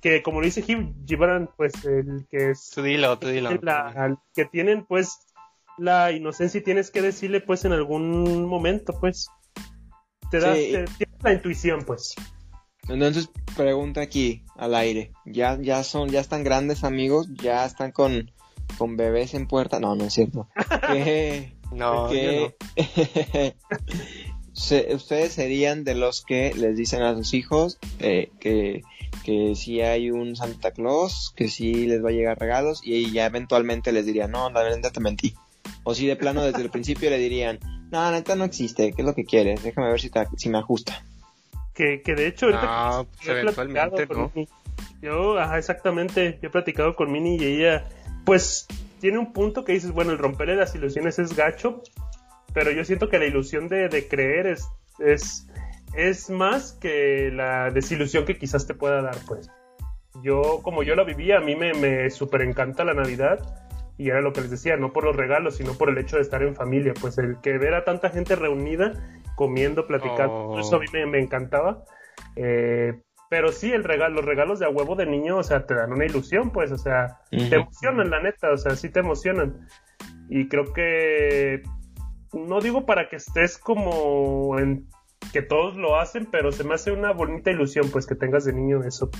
que como dice Gibran, pues el que es... Tú dilo, tú dilo. que tienen pues la inocencia y tienes que decirle pues en algún momento, pues. te da la intuición, pues. Entonces, pregunta aquí al aire. ¿Ya, ya son, ya están grandes amigos? ¿Ya están con, con bebés en puerta? No, no es cierto. no, ustedes serían de los que les dicen a sus hijos eh, que, que si hay un Santa Claus, que si les va a llegar regalos y ya eventualmente les dirían, no, la verdad te mentí. O si de plano desde el principio le dirían, no, neta no existe, ¿qué es lo que quieres? Déjame ver si, si me ajusta. Que, que de hecho ahorita eventualmente, ¿no? Yo, ajá, exactamente, yo he platicado con Mini y ella, pues, tiene un punto que dices, bueno, el romperle las ilusiones es gacho, pero yo siento que la ilusión de, de creer es, es, es más que la desilusión que quizás te pueda dar, pues. Yo, como yo la vivía, a mí me, me súper encanta la Navidad y era lo que les decía, no por los regalos, sino por el hecho de estar en familia, pues el que ver a tanta gente reunida, comiendo, platicando, oh. eso a mí me, encantaba. Eh, pero sí, el regalo, los regalos de a huevo de niño, o sea, te dan una ilusión, pues, o sea, te emocionan, la neta, o sea, sí te emocionan. Y creo que, no digo para que estés como en que todos lo hacen, pero se me hace una bonita ilusión, pues, que tengas de niño eso.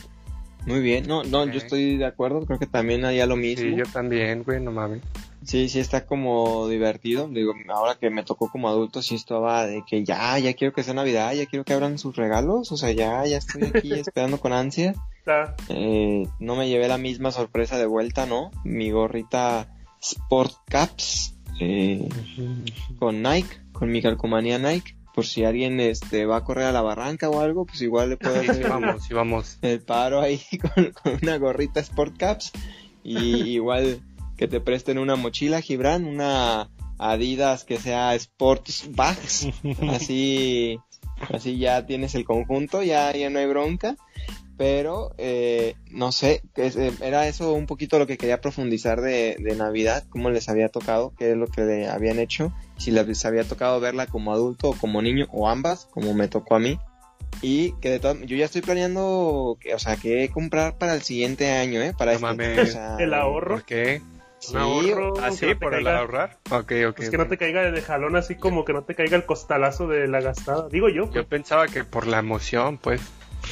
Muy bien, no, no, yo estoy de acuerdo, creo que también haría lo mismo. Sí, yo también, güey, no mames. Sí, sí está como divertido. Digo, ahora que me tocó como adulto, sí estaba de que ya, ya quiero que sea Navidad, ya quiero que abran sus regalos, o sea, ya, ya estoy aquí esperando con ansia. Eh, no me llevé la misma sorpresa de vuelta, ¿no? Mi gorrita Sport Caps eh, con Nike, con mi calcomanía Nike por si alguien este va a correr a la barranca o algo, pues igual le puedo hacer vamos, vamos. el paro ahí con, una gorrita Sport Caps y igual que te presten una mochila Gibran, una Adidas que sea Sports Bags, así así ya tienes el conjunto, ya ya no hay bronca pero eh, no sé, eh, era eso un poquito lo que quería profundizar de, Navidad, cómo les había tocado, qué es lo que le habían hecho, si les había tocado verla como adulto o como niño, o ambas, como me tocó a mí. Y que de todo, yo ya estoy planeando, que, o sea, qué comprar para el siguiente año, ¿eh? Para este, el ahorro. ¿Por qué? ¿Un ahorro? ¿Ah, sí? ¿Por el ahorrar? Ok, ok. Es que no te caiga de jalón así como que no te caiga el costalazo de la gastada. Digo yo. Yo pues. pensaba que por la emoción, pues.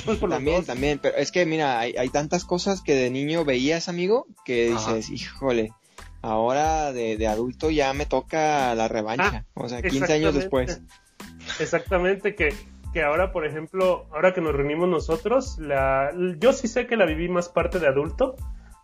Pues también, también, pero es que mira, hay, tantas cosas que de niño veías, amigo, que dices, híjole, ahora de, adulto ya me toca la revancha, ah, o sea, 15 años después. Exactamente, que, que ahora, por ejemplo, ahora que nos reunimos nosotros, la, yo sí sé que la viví más parte de adulto,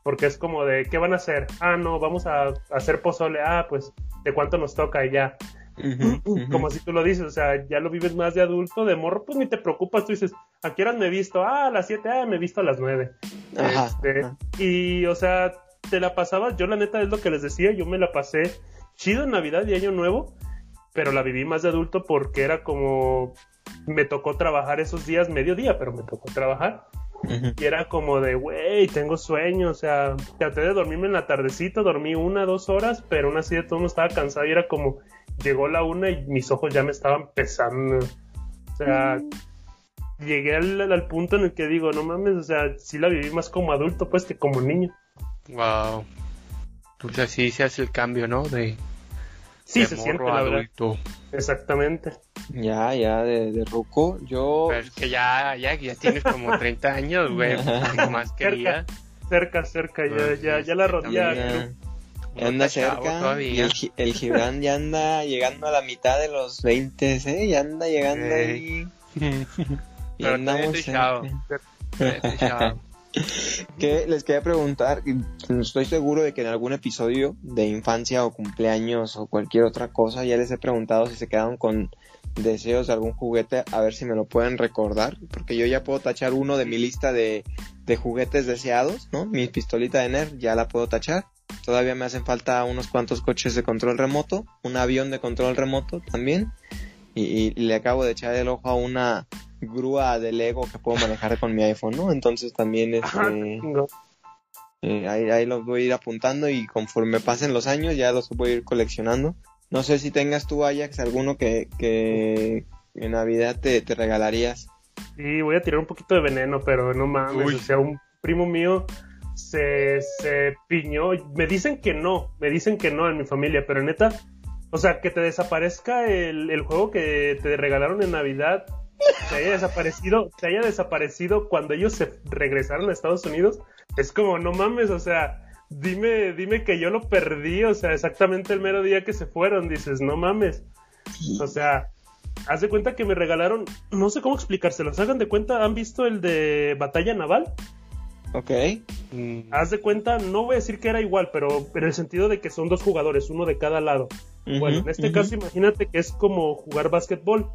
porque es como de, ¿qué van a hacer? Ah, no, vamos a, hacer pozole, ah, pues, ¿de cuánto nos toca? Y ya. Como si tú lo dices, o sea, ya lo vives más de adulto, de morro, pues ni te preocupas, tú dices, ¿a qué hora me he visto? Ah, a las 7, ah, me he visto a las 9. Este, y, o sea, te la pasabas, yo la neta es lo que les decía, yo me la pasé chido en Navidad y Año Nuevo, pero la viví más de adulto porque era como, me tocó trabajar esos días, mediodía, pero me tocó trabajar. Y era como de, güey, tengo sueño, o sea, traté de dormirme en la tardecita, dormí una, dos horas, pero aún así de todo no estaba cansado y era como, llegó la una y mis ojos ya me estaban pesando. O sea, llegué al, punto en el que digo, no mames, o sea, sí la viví más como adulto, pues, que como niño. Wow. O sea, sí se hace el cambio, ¿no? De, sí, se siente, la adulto. Exactamente. Ya, ya, de, de ruco, yo... Pero es que ya, ya, ya tienes como 30 años, güey, más quería. Cerca, cerca, ya, ya, ya la rodilla... Anda cerca. Y el, el Gibran ya anda llegando a la mitad de los 20, ¿eh? Ya anda llegando ahí. Y andamos que les quería preguntar, estoy seguro de que en algún episodio de infancia o cumpleaños o cualquier otra cosa ya les he preguntado si se quedaron con deseos de algún juguete, a ver si me lo pueden recordar, porque yo ya puedo tachar uno de mi lista de, de juguetes deseados, ¿no? Mi pistolita de Nerf ya la puedo tachar. Todavía me hacen falta unos cuantos coches de control remoto, un avión de control remoto también. Y, le acabo de echar el ojo a una grúa de Lego que puedo manejar con mi iPhone, ¿no? Entonces también este, eh, ahí, ahí los voy a ir apuntando y conforme pasen los años ya los voy a ir coleccionando. No sé si tengas tú, Ajax, alguno que, que en Navidad te, te regalarías. Sí, voy a tirar un poquito de veneno, pero no mames, o sea, un primo mío se, se piñó. Me dicen que no, me dicen que no en mi familia, pero neta, O sea, que te desaparezca el, el juego que te regalaron en Navidad, te haya desaparecido, te haya desaparecido cuando ellos se regresaron a Estados Unidos, es como, no mames, o sea, dime, dime que yo lo perdí, o sea, exactamente el mero día que se fueron, dices, no mames. O sea, haz de cuenta que me regalaron, no sé cómo explicárselos, hagan de cuenta, ¿han visto el de Batalla Naval? Ok. Mm, Haz de cuenta, no voy a decir que era igual, pero en el sentido de que son dos jugadores, uno de cada lado. Bueno, en este caso imagínate que es como jugar básquetbol.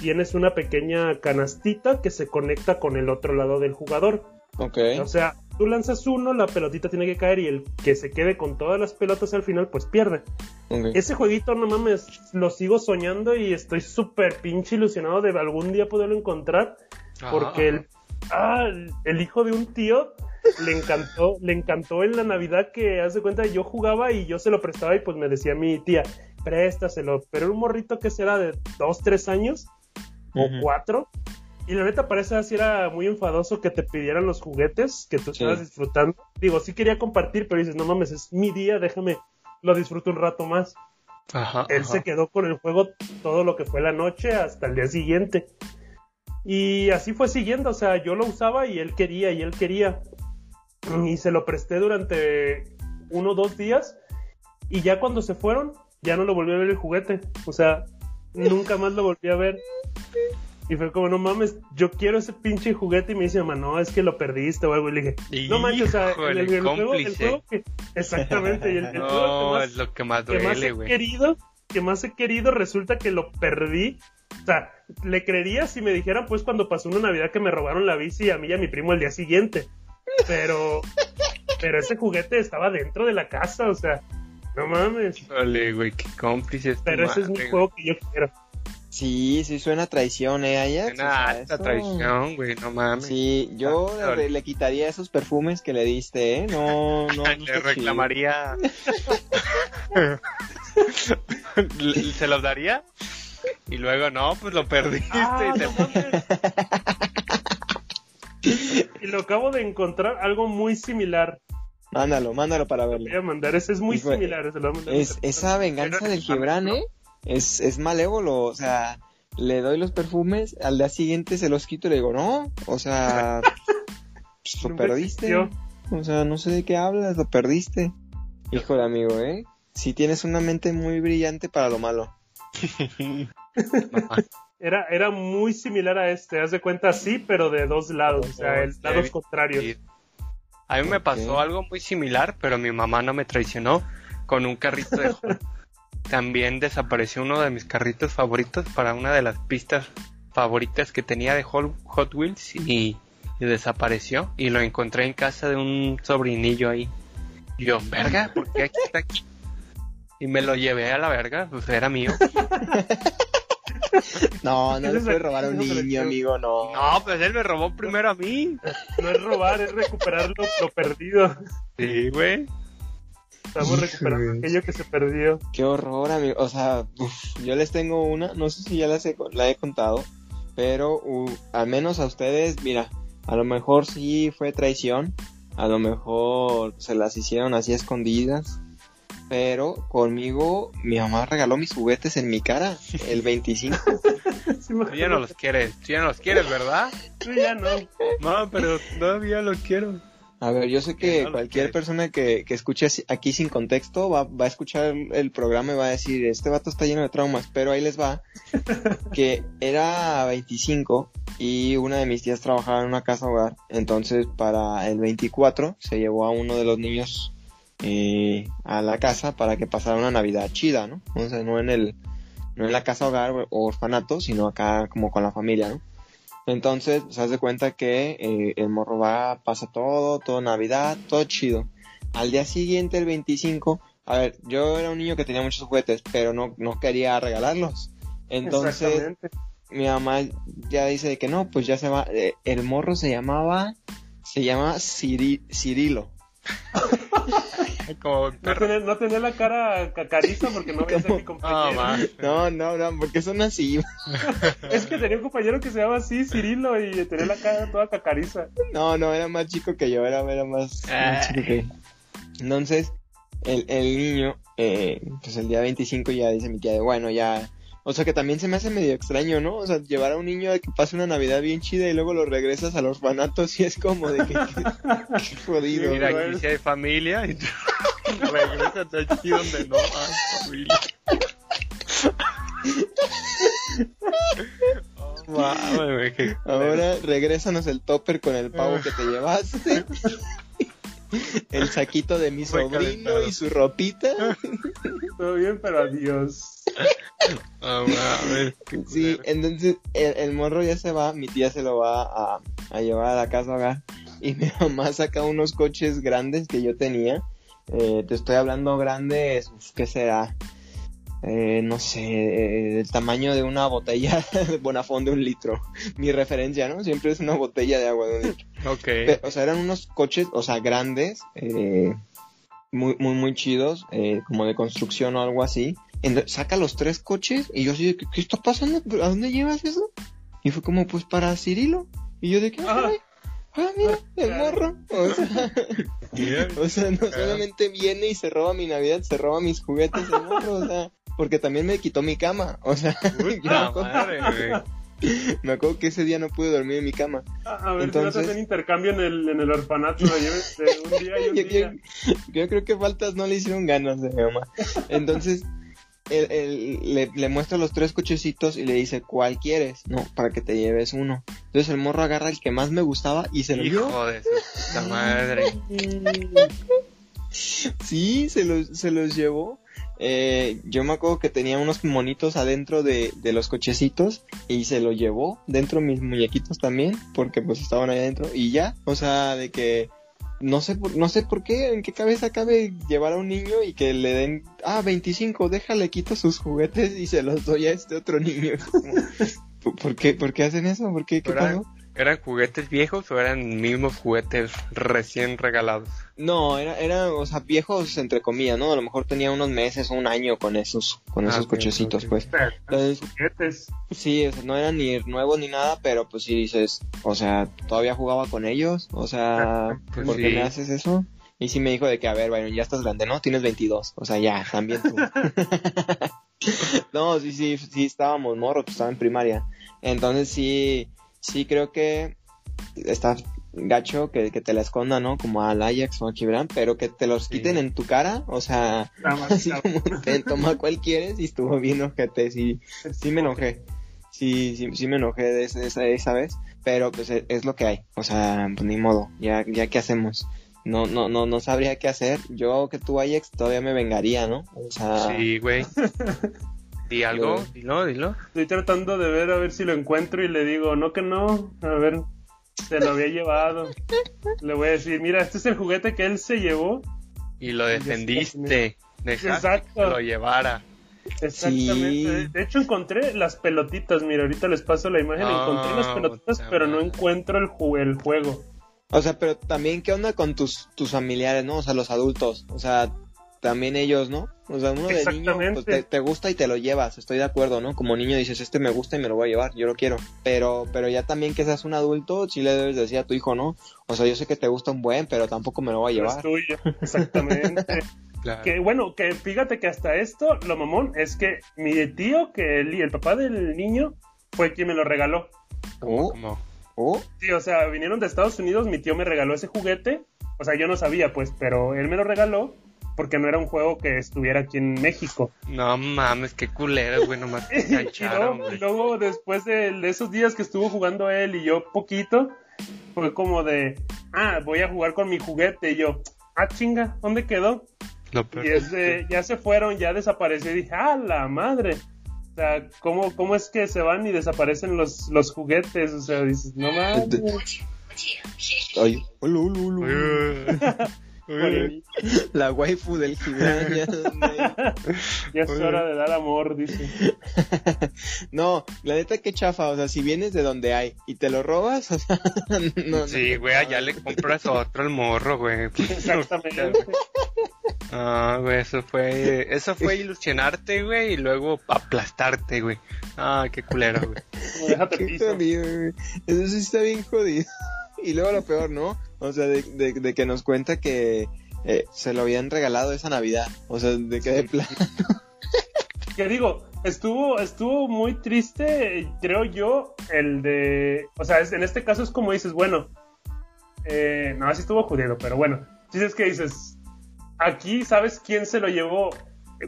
Tienes una pequeña canastita que se conecta con el otro lado del jugador. Ok. O sea, tú lanzas uno, la pelotita tiene que caer y el que se quede con todas las pelotas al final, pues pierde. ok. Ese jueguito, no mames, lo sigo soñando y estoy súper pinche ilusionado de algún día poderlo encontrar. ajá, Porque el, ah, el- el hijo de un tío le encantó, le encantó en la Navidad que, haz de cuenta, yo jugaba y yo se lo prestaba y pues me decía mi tía, préstaselo. Pero era un morrito que será de dos, tres años o Ujú. cuatro. Y la neta parece así era muy enfadoso que te pidieran los juguetes que tú Sí. estabas disfrutando. Digo, sí quería compartir, pero dices, no mames, es mi día, déjame, lo disfruto un rato más. Ajá, Él ajá. se quedó con el juego todo lo que fue la noche hasta el día siguiente. Y así fue siguiendo, o sea, yo lo usaba y él quería y él quería. Y se lo presté durante uno o dos días. Y ya cuando se fueron, ya no lo volví a ver el juguete. O sea, nunca más lo volví a ver. Y fue como, no mames, yo quiero ese pinche juguete. Y me dice, mamá, no, es que lo perdiste o algo. Y le dije, no manches, o sea, el, el juego, el juego que. Exactamente, y el, juego que más- es lo que más que más duele, he güey. querido, que más he querido, resulta que lo perdí. O sea, le creería si me dijeran, pues, cuando pasó una Navidad que me robaron la bici a mí y a mi primo el día siguiente. Pero, pero ese juguete estaba dentro de la casa, o sea, no mames. Híjole, güey, qué cómplice es tu Pero ese es madre, juego que yo quiero. Sí, sí suena traición, ¿eh, Ajax? Una O sea, alta eso- traición, güey, no mames. Sí, yo Ah, le, le quitaría esos perfumes que le diste, ¿eh? No, no. no Le reclamaría. ¿Se los daría? Y luego, no, pues lo perdiste. Ah, y te- no. Y lo acabo de encontrar algo muy similar. Mándalo, mándalo para Voy a verlo. mandar, ese es muy similar. se lo voy a mandar. Es, esa venganza del Gibran, ¿eh? Es, es malévolo, o sea, le doy los perfumes, al día siguiente se los quito y le digo, no, o sea, pues, lo perdiste. O sea, no sé de qué hablas, lo perdiste. Hijo de amigo, ¿eh? Si tienes una mente muy brillante para lo malo. Era, era muy similar a este, haz de cuenta sí, pero de dos lados, o sea, el, lados contrarios. A mí me pasó algo muy similar, pero mi mamá no me traicionó con un carrito de. También desapareció uno de mis carritos favoritos para una de las pistas favoritas que tenía de Hot, Hot Wheels y, y desapareció. Y lo encontré en casa de un sobrinillo ahí. Y yo, verga, ¿por qué aquí está aquí? Y me lo llevé a la verga, pues era mío. No, no le puedes robar a un niño, amigo, no. No, pues él me robó primero a mí. No es robar, es recuperar lo, lo perdido. Sí, güey. Estamos recuperando Híjole. aquello que se perdió. Qué horror, amigo. O sea, uf, yo les tengo una, no sé si ya las he, la he contado, pero uh, al menos a ustedes, mira, a lo mejor sí fue traición, a lo mejor se las hicieron así escondidas, pero conmigo mi mamá regaló mis juguetes en mi cara el 25. Sí, me Tú ya no los quieres, tú ya no los quieres, ¿verdad? Tú ya no. No, pero todavía lo quiero. A ver, yo sé Que no cualquier persona que, que escuche aquí sin contexto va, va a escuchar el, el programa y va a decir, este vato está lleno de traumas, pero ahí les va, que era 25 y una de mis tías trabajaba en una casa hogar, entonces para el 24 se llevó a uno de los niños eh, a la casa para que pasara una Navidad chida, ¿no? O sea, no en el, no en la casa hogar o orfanato, sino acá como con la familia, ¿no? Entonces, se hace cuenta que eh, el morro va, pasa todo, todo Navidad, todo chido. Al día siguiente, el 25, a ver, yo era un niño que tenía muchos juguetes, pero no, no quería regalarlos. Entonces, mi mamá ya dice de que no, pues ya se va. eh, el morro se llamaba, se llama Ciri- Cirilo. Como No tenía, no tenía la cara cacariza porque no veía a ¿Cómo? mi compañero. No. No, no, no, porque son así. Es que tenía un compañero que se llama así, Cirilo, y tenía la cara toda cacariza. No, no, era más chico que yo, era, era más, más Ah. chico que Entonces, el, el niño eh, pues el día 25 ya dice mi tía de, bueno, ya... O sea que también se me hace medio extraño, ¿no? O sea, llevar a un niño a que pase una Navidad bien chida y luego lo regresas a los orfanatos y es como de que... que- jodido. Mira, aquí sí hay familia y tú regresas aquí donde no hay familia. Oh, Ahora regrésanos el topper con el pavo que te llevaste. El saquito de mi Muy sobrino calentado. y su ropita. Todo bien, pero adiós. Oh, qué Sí, entonces el, el morro ya se va, mi tía se lo va a, a llevar a la casa hogar y mi mamá saca unos coches grandes que yo tenía. Eh, te estoy hablando grandes, ¿qué será? Eh, no sé, eh, el tamaño de una botella de Bonafón de un litro. Mi referencia, ¿no? Siempre es una botella de agua de un litro. Ok. O sea, eran unos coches, o sea, grandes, eh, muy, muy, muy chidos, eh, como de construcción o algo así. Ento- saca los tres coches y yo así de, ¿qué, qué está pasando? ¿A dónde llevas eso? Y fue como, pues para Cirilo. Y yo de, ¿qué? Ah. Ah, mira, el morro. O sea, o sea, no solamente viene y se roba mi Navidad, se roba mis juguetes el morro, o sea, porque también me quitó mi cama. O sea, Puta acuerdo, madre, güey. me acuerdo que ese día no pude dormir en mi cama. A, a ver Entonces- si no te hacen intercambio en el, en el orfanato. lo lleves de un día y un yo, día. yo- yo creo que faltas no le hicieron ganas de mi mamá. Entonces, él- él le, le muestra los tres cochecitos y le dice, ¿cuál quieres? No, para que te lleves uno. Entonces el morro agarra el que más me gustaba y se lo dio. Hijo de su puta madre. Sí, se los, se los llevó. Eh, yo me acuerdo que tenía unos monitos adentro de, de los cochecitos y se lo llevó dentro mis muñequitos también porque pues estaban ahí adentro y ya, o sea, de que no sé por, no sé por qué, en qué cabeza cabe llevar a un niño y que le den, ah, 25, déjale quito sus juguetes y se los doy a este otro niño. ¿Por qué, por qué hacen eso? ¿Por qué? ¿Qué pasó? ¿Eran juguetes viejos o eran mismos juguetes recién regalados? No, era, era, o sea, viejos entre comillas, ¿no? A lo mejor tenía unos meses o un año con esos, con Ah, esos ok, cochecitos, pues. Pero, Entonces, juguetes. sí, o sea, no eran ni nuevos ni nada, pero pues sí dices, o sea, todavía jugaba con ellos, o sea, Pues ¿por qué sí. me haces eso? Y sí me dijo de que, a ver, Byron, ya estás grande, ¿no? Tienes 22, o sea, ya, también tú. no, sí, sí, sí, estábamos morros, pues, estaba en primaria. Entonces sí, sí creo que está gacho que, que te la esconda, ¿no? Como al Ajax o a Gibran, pero que te los Sí. quiten en tu cara, o sea, más, así como te toma cual quieres y estuvo bien ojete, sí, sí me enojé. Sí, sí, sí me enojé de esa, esa, esa vez, pero pues es, es lo que hay, o sea, pues ni modo, ya, ya qué hacemos. No, no, no, no sabría qué hacer. Yo que tú Ajax todavía me vengaría, ¿no? O sea, Sí, güey. Di algo, dilo, dilo. Estoy tratando de ver a ver si lo encuentro y le digo, no que no, a ver, se lo había llevado. Le voy a decir, mira, este es el juguete que él se llevó. Y lo defendiste. Dejaste Exacto. que lo llevara. Exactamente. Sí. De hecho, encontré las pelotitas. Mira, ahorita les paso la imagen. Ah, encontré las pelotitas, pero no encuentro el, ju- el juego. O sea, pero también, ¿qué onda con tus, tus familiares, no? O sea, los adultos. O sea, también ellos, ¿no? O sea, uno de niño Exactamente. pues, te, te gusta y te lo llevas, estoy de acuerdo, ¿no? Como niño dices, este me gusta y me lo voy a llevar, yo lo quiero. Pero, pero ya también que seas un adulto, sí le debes decir a tu hijo, ¿no? O sea, yo sé que te gusta un buen, pero tampoco me lo voy a No es llevar. tuyo. Exactamente. Claro. que bueno, que fíjate que hasta esto, lo mamón, es que mi tío, que el, el papá del niño, fue quien me lo regaló. Oh, Como, oh, Sí, o sea, vinieron de Estados Unidos, mi tío me regaló ese juguete. O sea, yo no sabía, pues, pero él me lo regaló porque no era un juego que estuviera aquí en México. no mames, qué culero, güey, nomás te y, engancharon, luego, y luego, después de, de esos días que estuvo jugando él y yo poquito, fue como de, ah, voy a jugar con mi juguete. Y yo, ah, chinga, ¿dónde quedó? Y es ese, ya se fueron, ya desapareció. Y dije, ah, la madre. O sea, ¿cómo, cómo es que se van y desaparecen los, los juguetes? O sea, dices, no mames. ay, ulu, ulu, ulu. La waifu del Gibran, ya, Ya es hora de dar amor, dice. No, la neta que chafa, o sea, si vienes de donde hay y te lo robas, o sea, no, no. Sí, güey, allá le compras otro al morro, güey. Exactamente. Ah, güey, eso fue, eso fue ilusionarte, güey, y luego aplastarte, güey. Ah, qué culero, güey. Como déjate Qué piso. jodido, güey. Eso sí está bien jodido. Y luego lo peor, ¿no? O sea, de, de- de que nos cuenta que, eh, se lo habían regalado esa Navidad. O sea, de que de plano. Que digo, estuvo, estuvo muy triste, creo yo, el de. O sea, es- en este caso es como dices, bueno. Eh, no, así estuvo jodido, pero bueno. Dices que dices. Aquí, ¿sabes quién se lo llevó?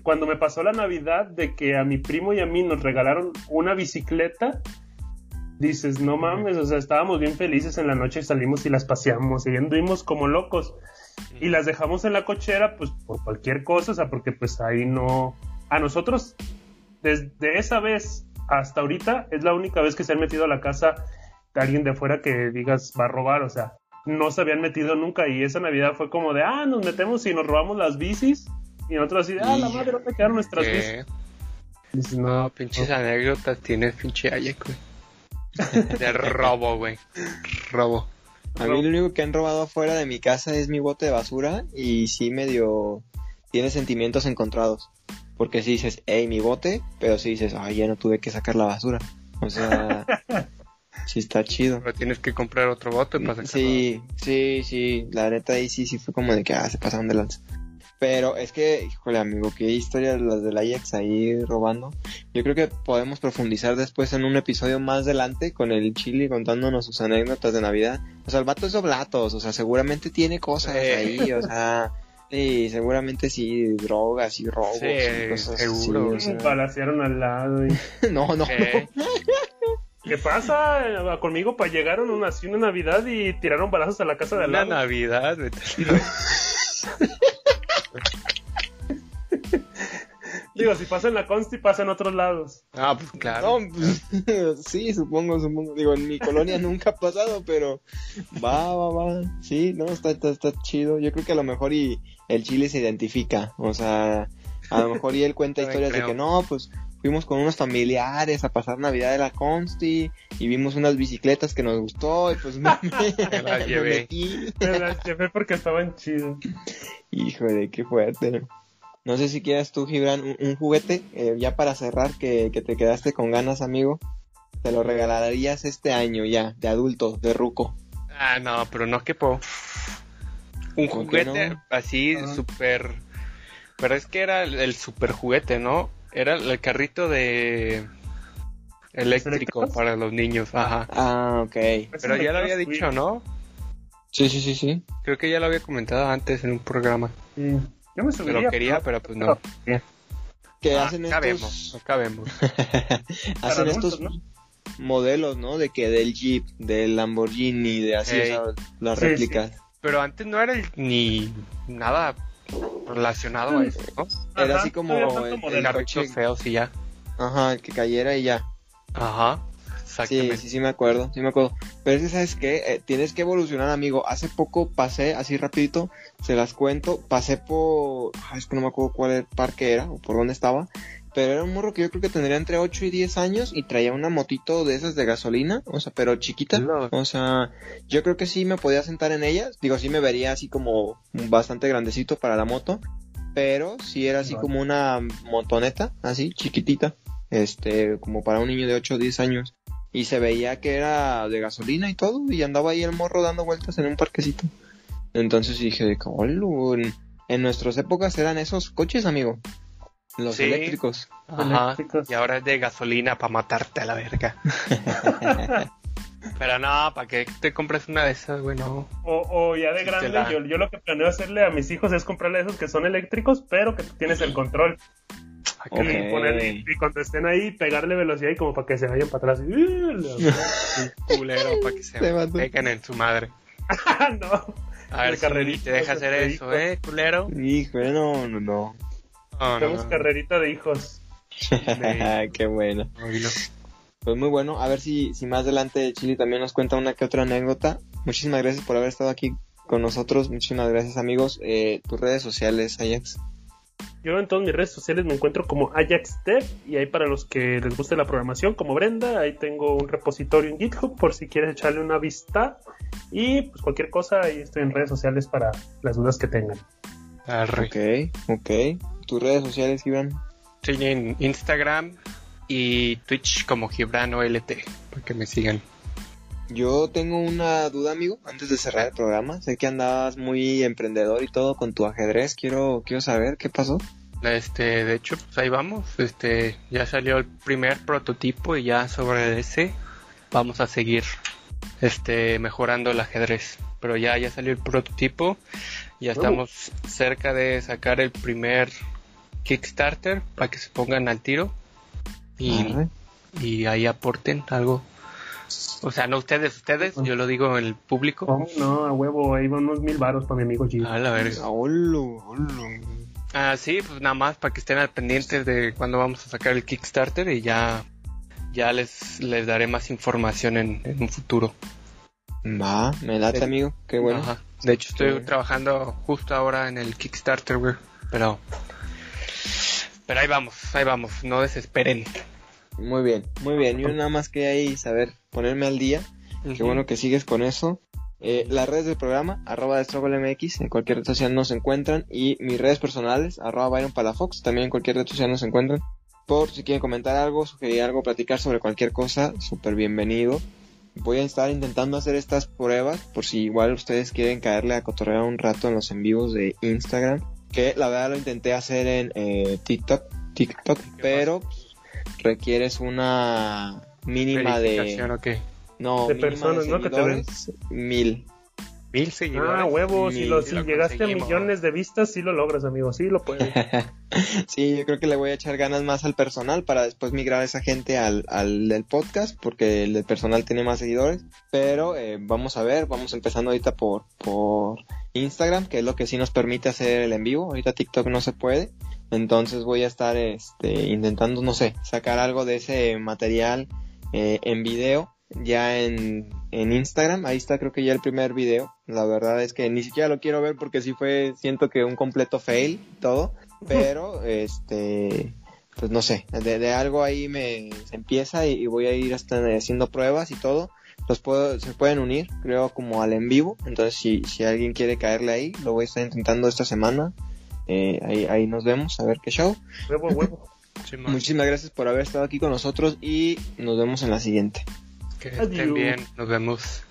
Cuando me pasó la Navidad de que a mi primo y a mí nos regalaron una bicicleta. Dices, no mames, o sea, estábamos bien felices en la noche, salimos y las paseamos y anduvimos como locos. Y las dejamos en la cochera, pues por cualquier cosa, o sea, porque pues ahí no. A nosotros, desde esa vez hasta ahorita, es la única vez que se han metido a la casa de alguien de afuera que digas va a robar, o sea, no se habían metido nunca. Y esa Navidad fue como de, ah, nos metemos y nos robamos las bicis. Y nosotros así ah, la madre, ¿dónde quedaron nuestras bicis? Dices, No, no, pinches anécdotas tienes, pinche Ayek, güey. De robo, güey. Robo. A mí lo único que han robado afuera de mi casa es mi bote de basura y sí medio tiene sentimientos encontrados. Porque si dices, hey, mi bote, pero si dices, ay, ya no tuve que sacar la basura. O sea, sí está chido. Pero tienes que comprar otro bote para sacarlo. Sí, sí, sí, la neta ahí sí, sí fue como de que, ah, se pasaron de lanza. Pero es que, híjole amigo, qué historias las del Ajax ahí robando. Yo creo que podemos profundizar después en un episodio más adelante con el Chili contándonos sus anécdotas de Navidad. O sea, el vato es oblatos, o sea, seguramente tiene cosas Sí. ahí, o sea, sí, seguramente sí, drogas y robos Sí, y cosas seguro, así, o sea. balacearon al lado. y- No, no, ¿Qué? ¿Qué pasa? Conmigo pa- llegaron una, así una Navidad y tiraron balazos a la casa de al Una lado. Navidad, Digo, si pasa en la Consti, pasa en otros lados. Ah, pues claro. No, pues, sí, supongo, supongo. Digo, en mi colonia nunca ha pasado, pero va, va, va. Sí, no, está, está, está chido. Yo creo que a lo mejor y el chile se identifica. O sea, a lo mejor y él cuenta historias de que no, pues fuimos con unos familiares a pasar Navidad de la Consti y vimos unas bicicletas que nos gustó y pues me, Me las me llevé. metí. Me las llevé porque estaban chidos. Híjole, qué fuerte. No sé si quieras tú, Gibran, un, un juguete, eh, ya para cerrar, que, que te quedaste con ganas, amigo. Te lo regalarías este año ya, de adulto, de ruco. Ah, no, pero no que po. Un ¿Por qué juguete no? así Ajá. súper. Pero es que era el, el super juguete, ¿no? Era el carrito de. Eléctrico eléctricos? para los niños, ajá. Ah, ok. Pero ya lo había dicho, ¿no? Sí, sí, sí, sí. Creo que ya lo había comentado antes en un programa. Sí. Yo me subiría. lo quería, pero pues no. Que Ah, hacen estos, cabemos. Hacen adultos, estos ¿no? modelos, ¿no? De que del Jeep, del Lamborghini, de así, o sea, las Sí, réplicas. Pero antes no era el- ni nada relacionado a eso, ¿no? Era Ajá, así como el- El carritos coche. feos y ya. Ajá, el que cayera y ya. Ajá, Sí, exactamente. sí, sí me acuerdo, sí me acuerdo. Pero es que, ¿sabes qué? Eh, tienes que evolucionar, amigo. Hace poco pasé, así rapidito, se las cuento, pasé por... ay, es que no me acuerdo cuál parque era o por dónde estaba. Pero era un morro que yo creo que tendría entre 8 y 10 años y traía una motito de esas de gasolina, o sea, pero chiquita. O sea, yo creo que sí me podía sentar en ella. Digo, sí me vería así como bastante grandecito para la moto. Pero sí era así como una motoneta, así, chiquitita. Este, como para un niño de 8 o 10 años. Y se veía que era de gasolina y todo. Y andaba ahí el morro dando vueltas en un parquecito. Entonces dije, "Olo, en, nuestras épocas eran esos coches, amigo. Los Sí. eléctricos. Ajá. Eléctricos. Y ahora es de gasolina para matarte a la verga. Pero no, ¿para qué te compras una de esas, güey? No. O, o ya de Sí, grande, la- yo, yo lo que planeo hacerle a mis hijos es comprarle esos que son eléctricos, pero que tú tienes el control. ¿A Ok. qué Y, cuando estén ahí, pegarle velocidad y como para que se vayan para atrás. Y, culero para que se peguen en su madre? no. A ver De si carreritas, te deja hacer de eso, ¿eh, culero? Híjole, no, no, no. Tenemos no. carrerita de hijos. Qué bueno. Pues muy bueno. A ver si, si más adelante Chili también nos cuenta una que otra anécdota. Muchísimas gracias por haber estado aquí con nosotros. Muchísimas gracias, amigos. Eh, tus redes sociales, Ajax. Yo en todas mis redes sociales me encuentro como Ajax Tech y ahí para los que les guste la programación como Brenda, ahí tengo un repositorio en GitHub por si quieres echarle una vista y pues cualquier cosa ahí estoy en redes sociales para las dudas que tengan. Arre. Ok, ok. Tus redes sociales, Iván. Estoy en Instagram y Twitch como Gibrano LT, para que me sigan. Yo tengo una duda, amigo, antes de cerrar el programa. Sé que andabas muy emprendedor y todo con tu ajedrez. Quiero, quiero saber qué pasó. Este, de hecho, pues ahí vamos. Este, ya salió el primer prototipo y ya sobre ese vamos a seguir este mejorando el ajedrez. Pero ya ya salió el prototipo. Ya estamos cerca de sacar el primer Kickstarter para que se pongan al tiro y, y ahí aporten algo. O sea, no ustedes, ustedes, yo lo digo en el público. Oh, no, a huevo, ahí van unos mil varos para mi amigo G. A la verga. Ah, sí, pues nada más para que estén al pendiente de cuando vamos a sacar el Kickstarter y ya, ya les, les daré más información en, en un futuro. Va, me late, amigo, qué bueno. Ajá. De hecho, estoy trabajando justo ahora en el Kickstarter, güey, pero... Pero ahí vamos, ahí vamos, no desesperen. Muy bien, muy bien. Yo nada más que ahí saber ponerme al día. Qué bueno que sigues con eso. Eh, las redes del programa, arroba MX, en cualquier red social nos encuentran. Y mis redes personales, arroba Byron Palafox, también en cualquier red social nos encuentran. Por si quieren comentar algo, sugerir algo, platicar sobre cualquier cosa, súper bienvenido. Voy a estar intentando hacer estas pruebas, por si igual ustedes quieren caerle a cotorrear un rato en los en vivos de Instagram. Que la verdad lo intenté hacer en eh, TikTok, TikTok, pero requieres una mínima de... No, de personas, ¿no? Que te ven. Mil. Mil seguidores. Ah, huevo, si, lo, si llegaste a millones de vistas, sí lo logras, amigo, sí lo puedes. sí, yo creo que le voy a echar ganas más al personal para después migrar a esa gente al, al del podcast, porque el del personal tiene más seguidores. Pero eh, vamos a ver, vamos empezando ahorita por, por Instagram, que es lo que sí nos permite hacer el en vivo. Ahorita TikTok no se puede. Entonces voy a estar este, intentando, no sé, sacar algo de ese material eh, en video ya en, en Instagram. Ahí está creo que ya el primer video. La verdad es que ni siquiera lo quiero ver porque sí fue, siento que un completo fail todo. Pero, este, pues no sé, de, algo ahí me se empieza y, voy a ir hasta haciendo pruebas y todo. Los puedo, se pueden unir, creo, como al en vivo. Entonces, si, si alguien quiere caerle ahí, lo voy a estar intentando esta semana. Eh, ahí, ahí nos vemos, a ver qué show. Huevo, huevo. Muchísimas gracias por haber estado aquí con nosotros y nos vemos en la siguiente. Que estén bien, nos vemos.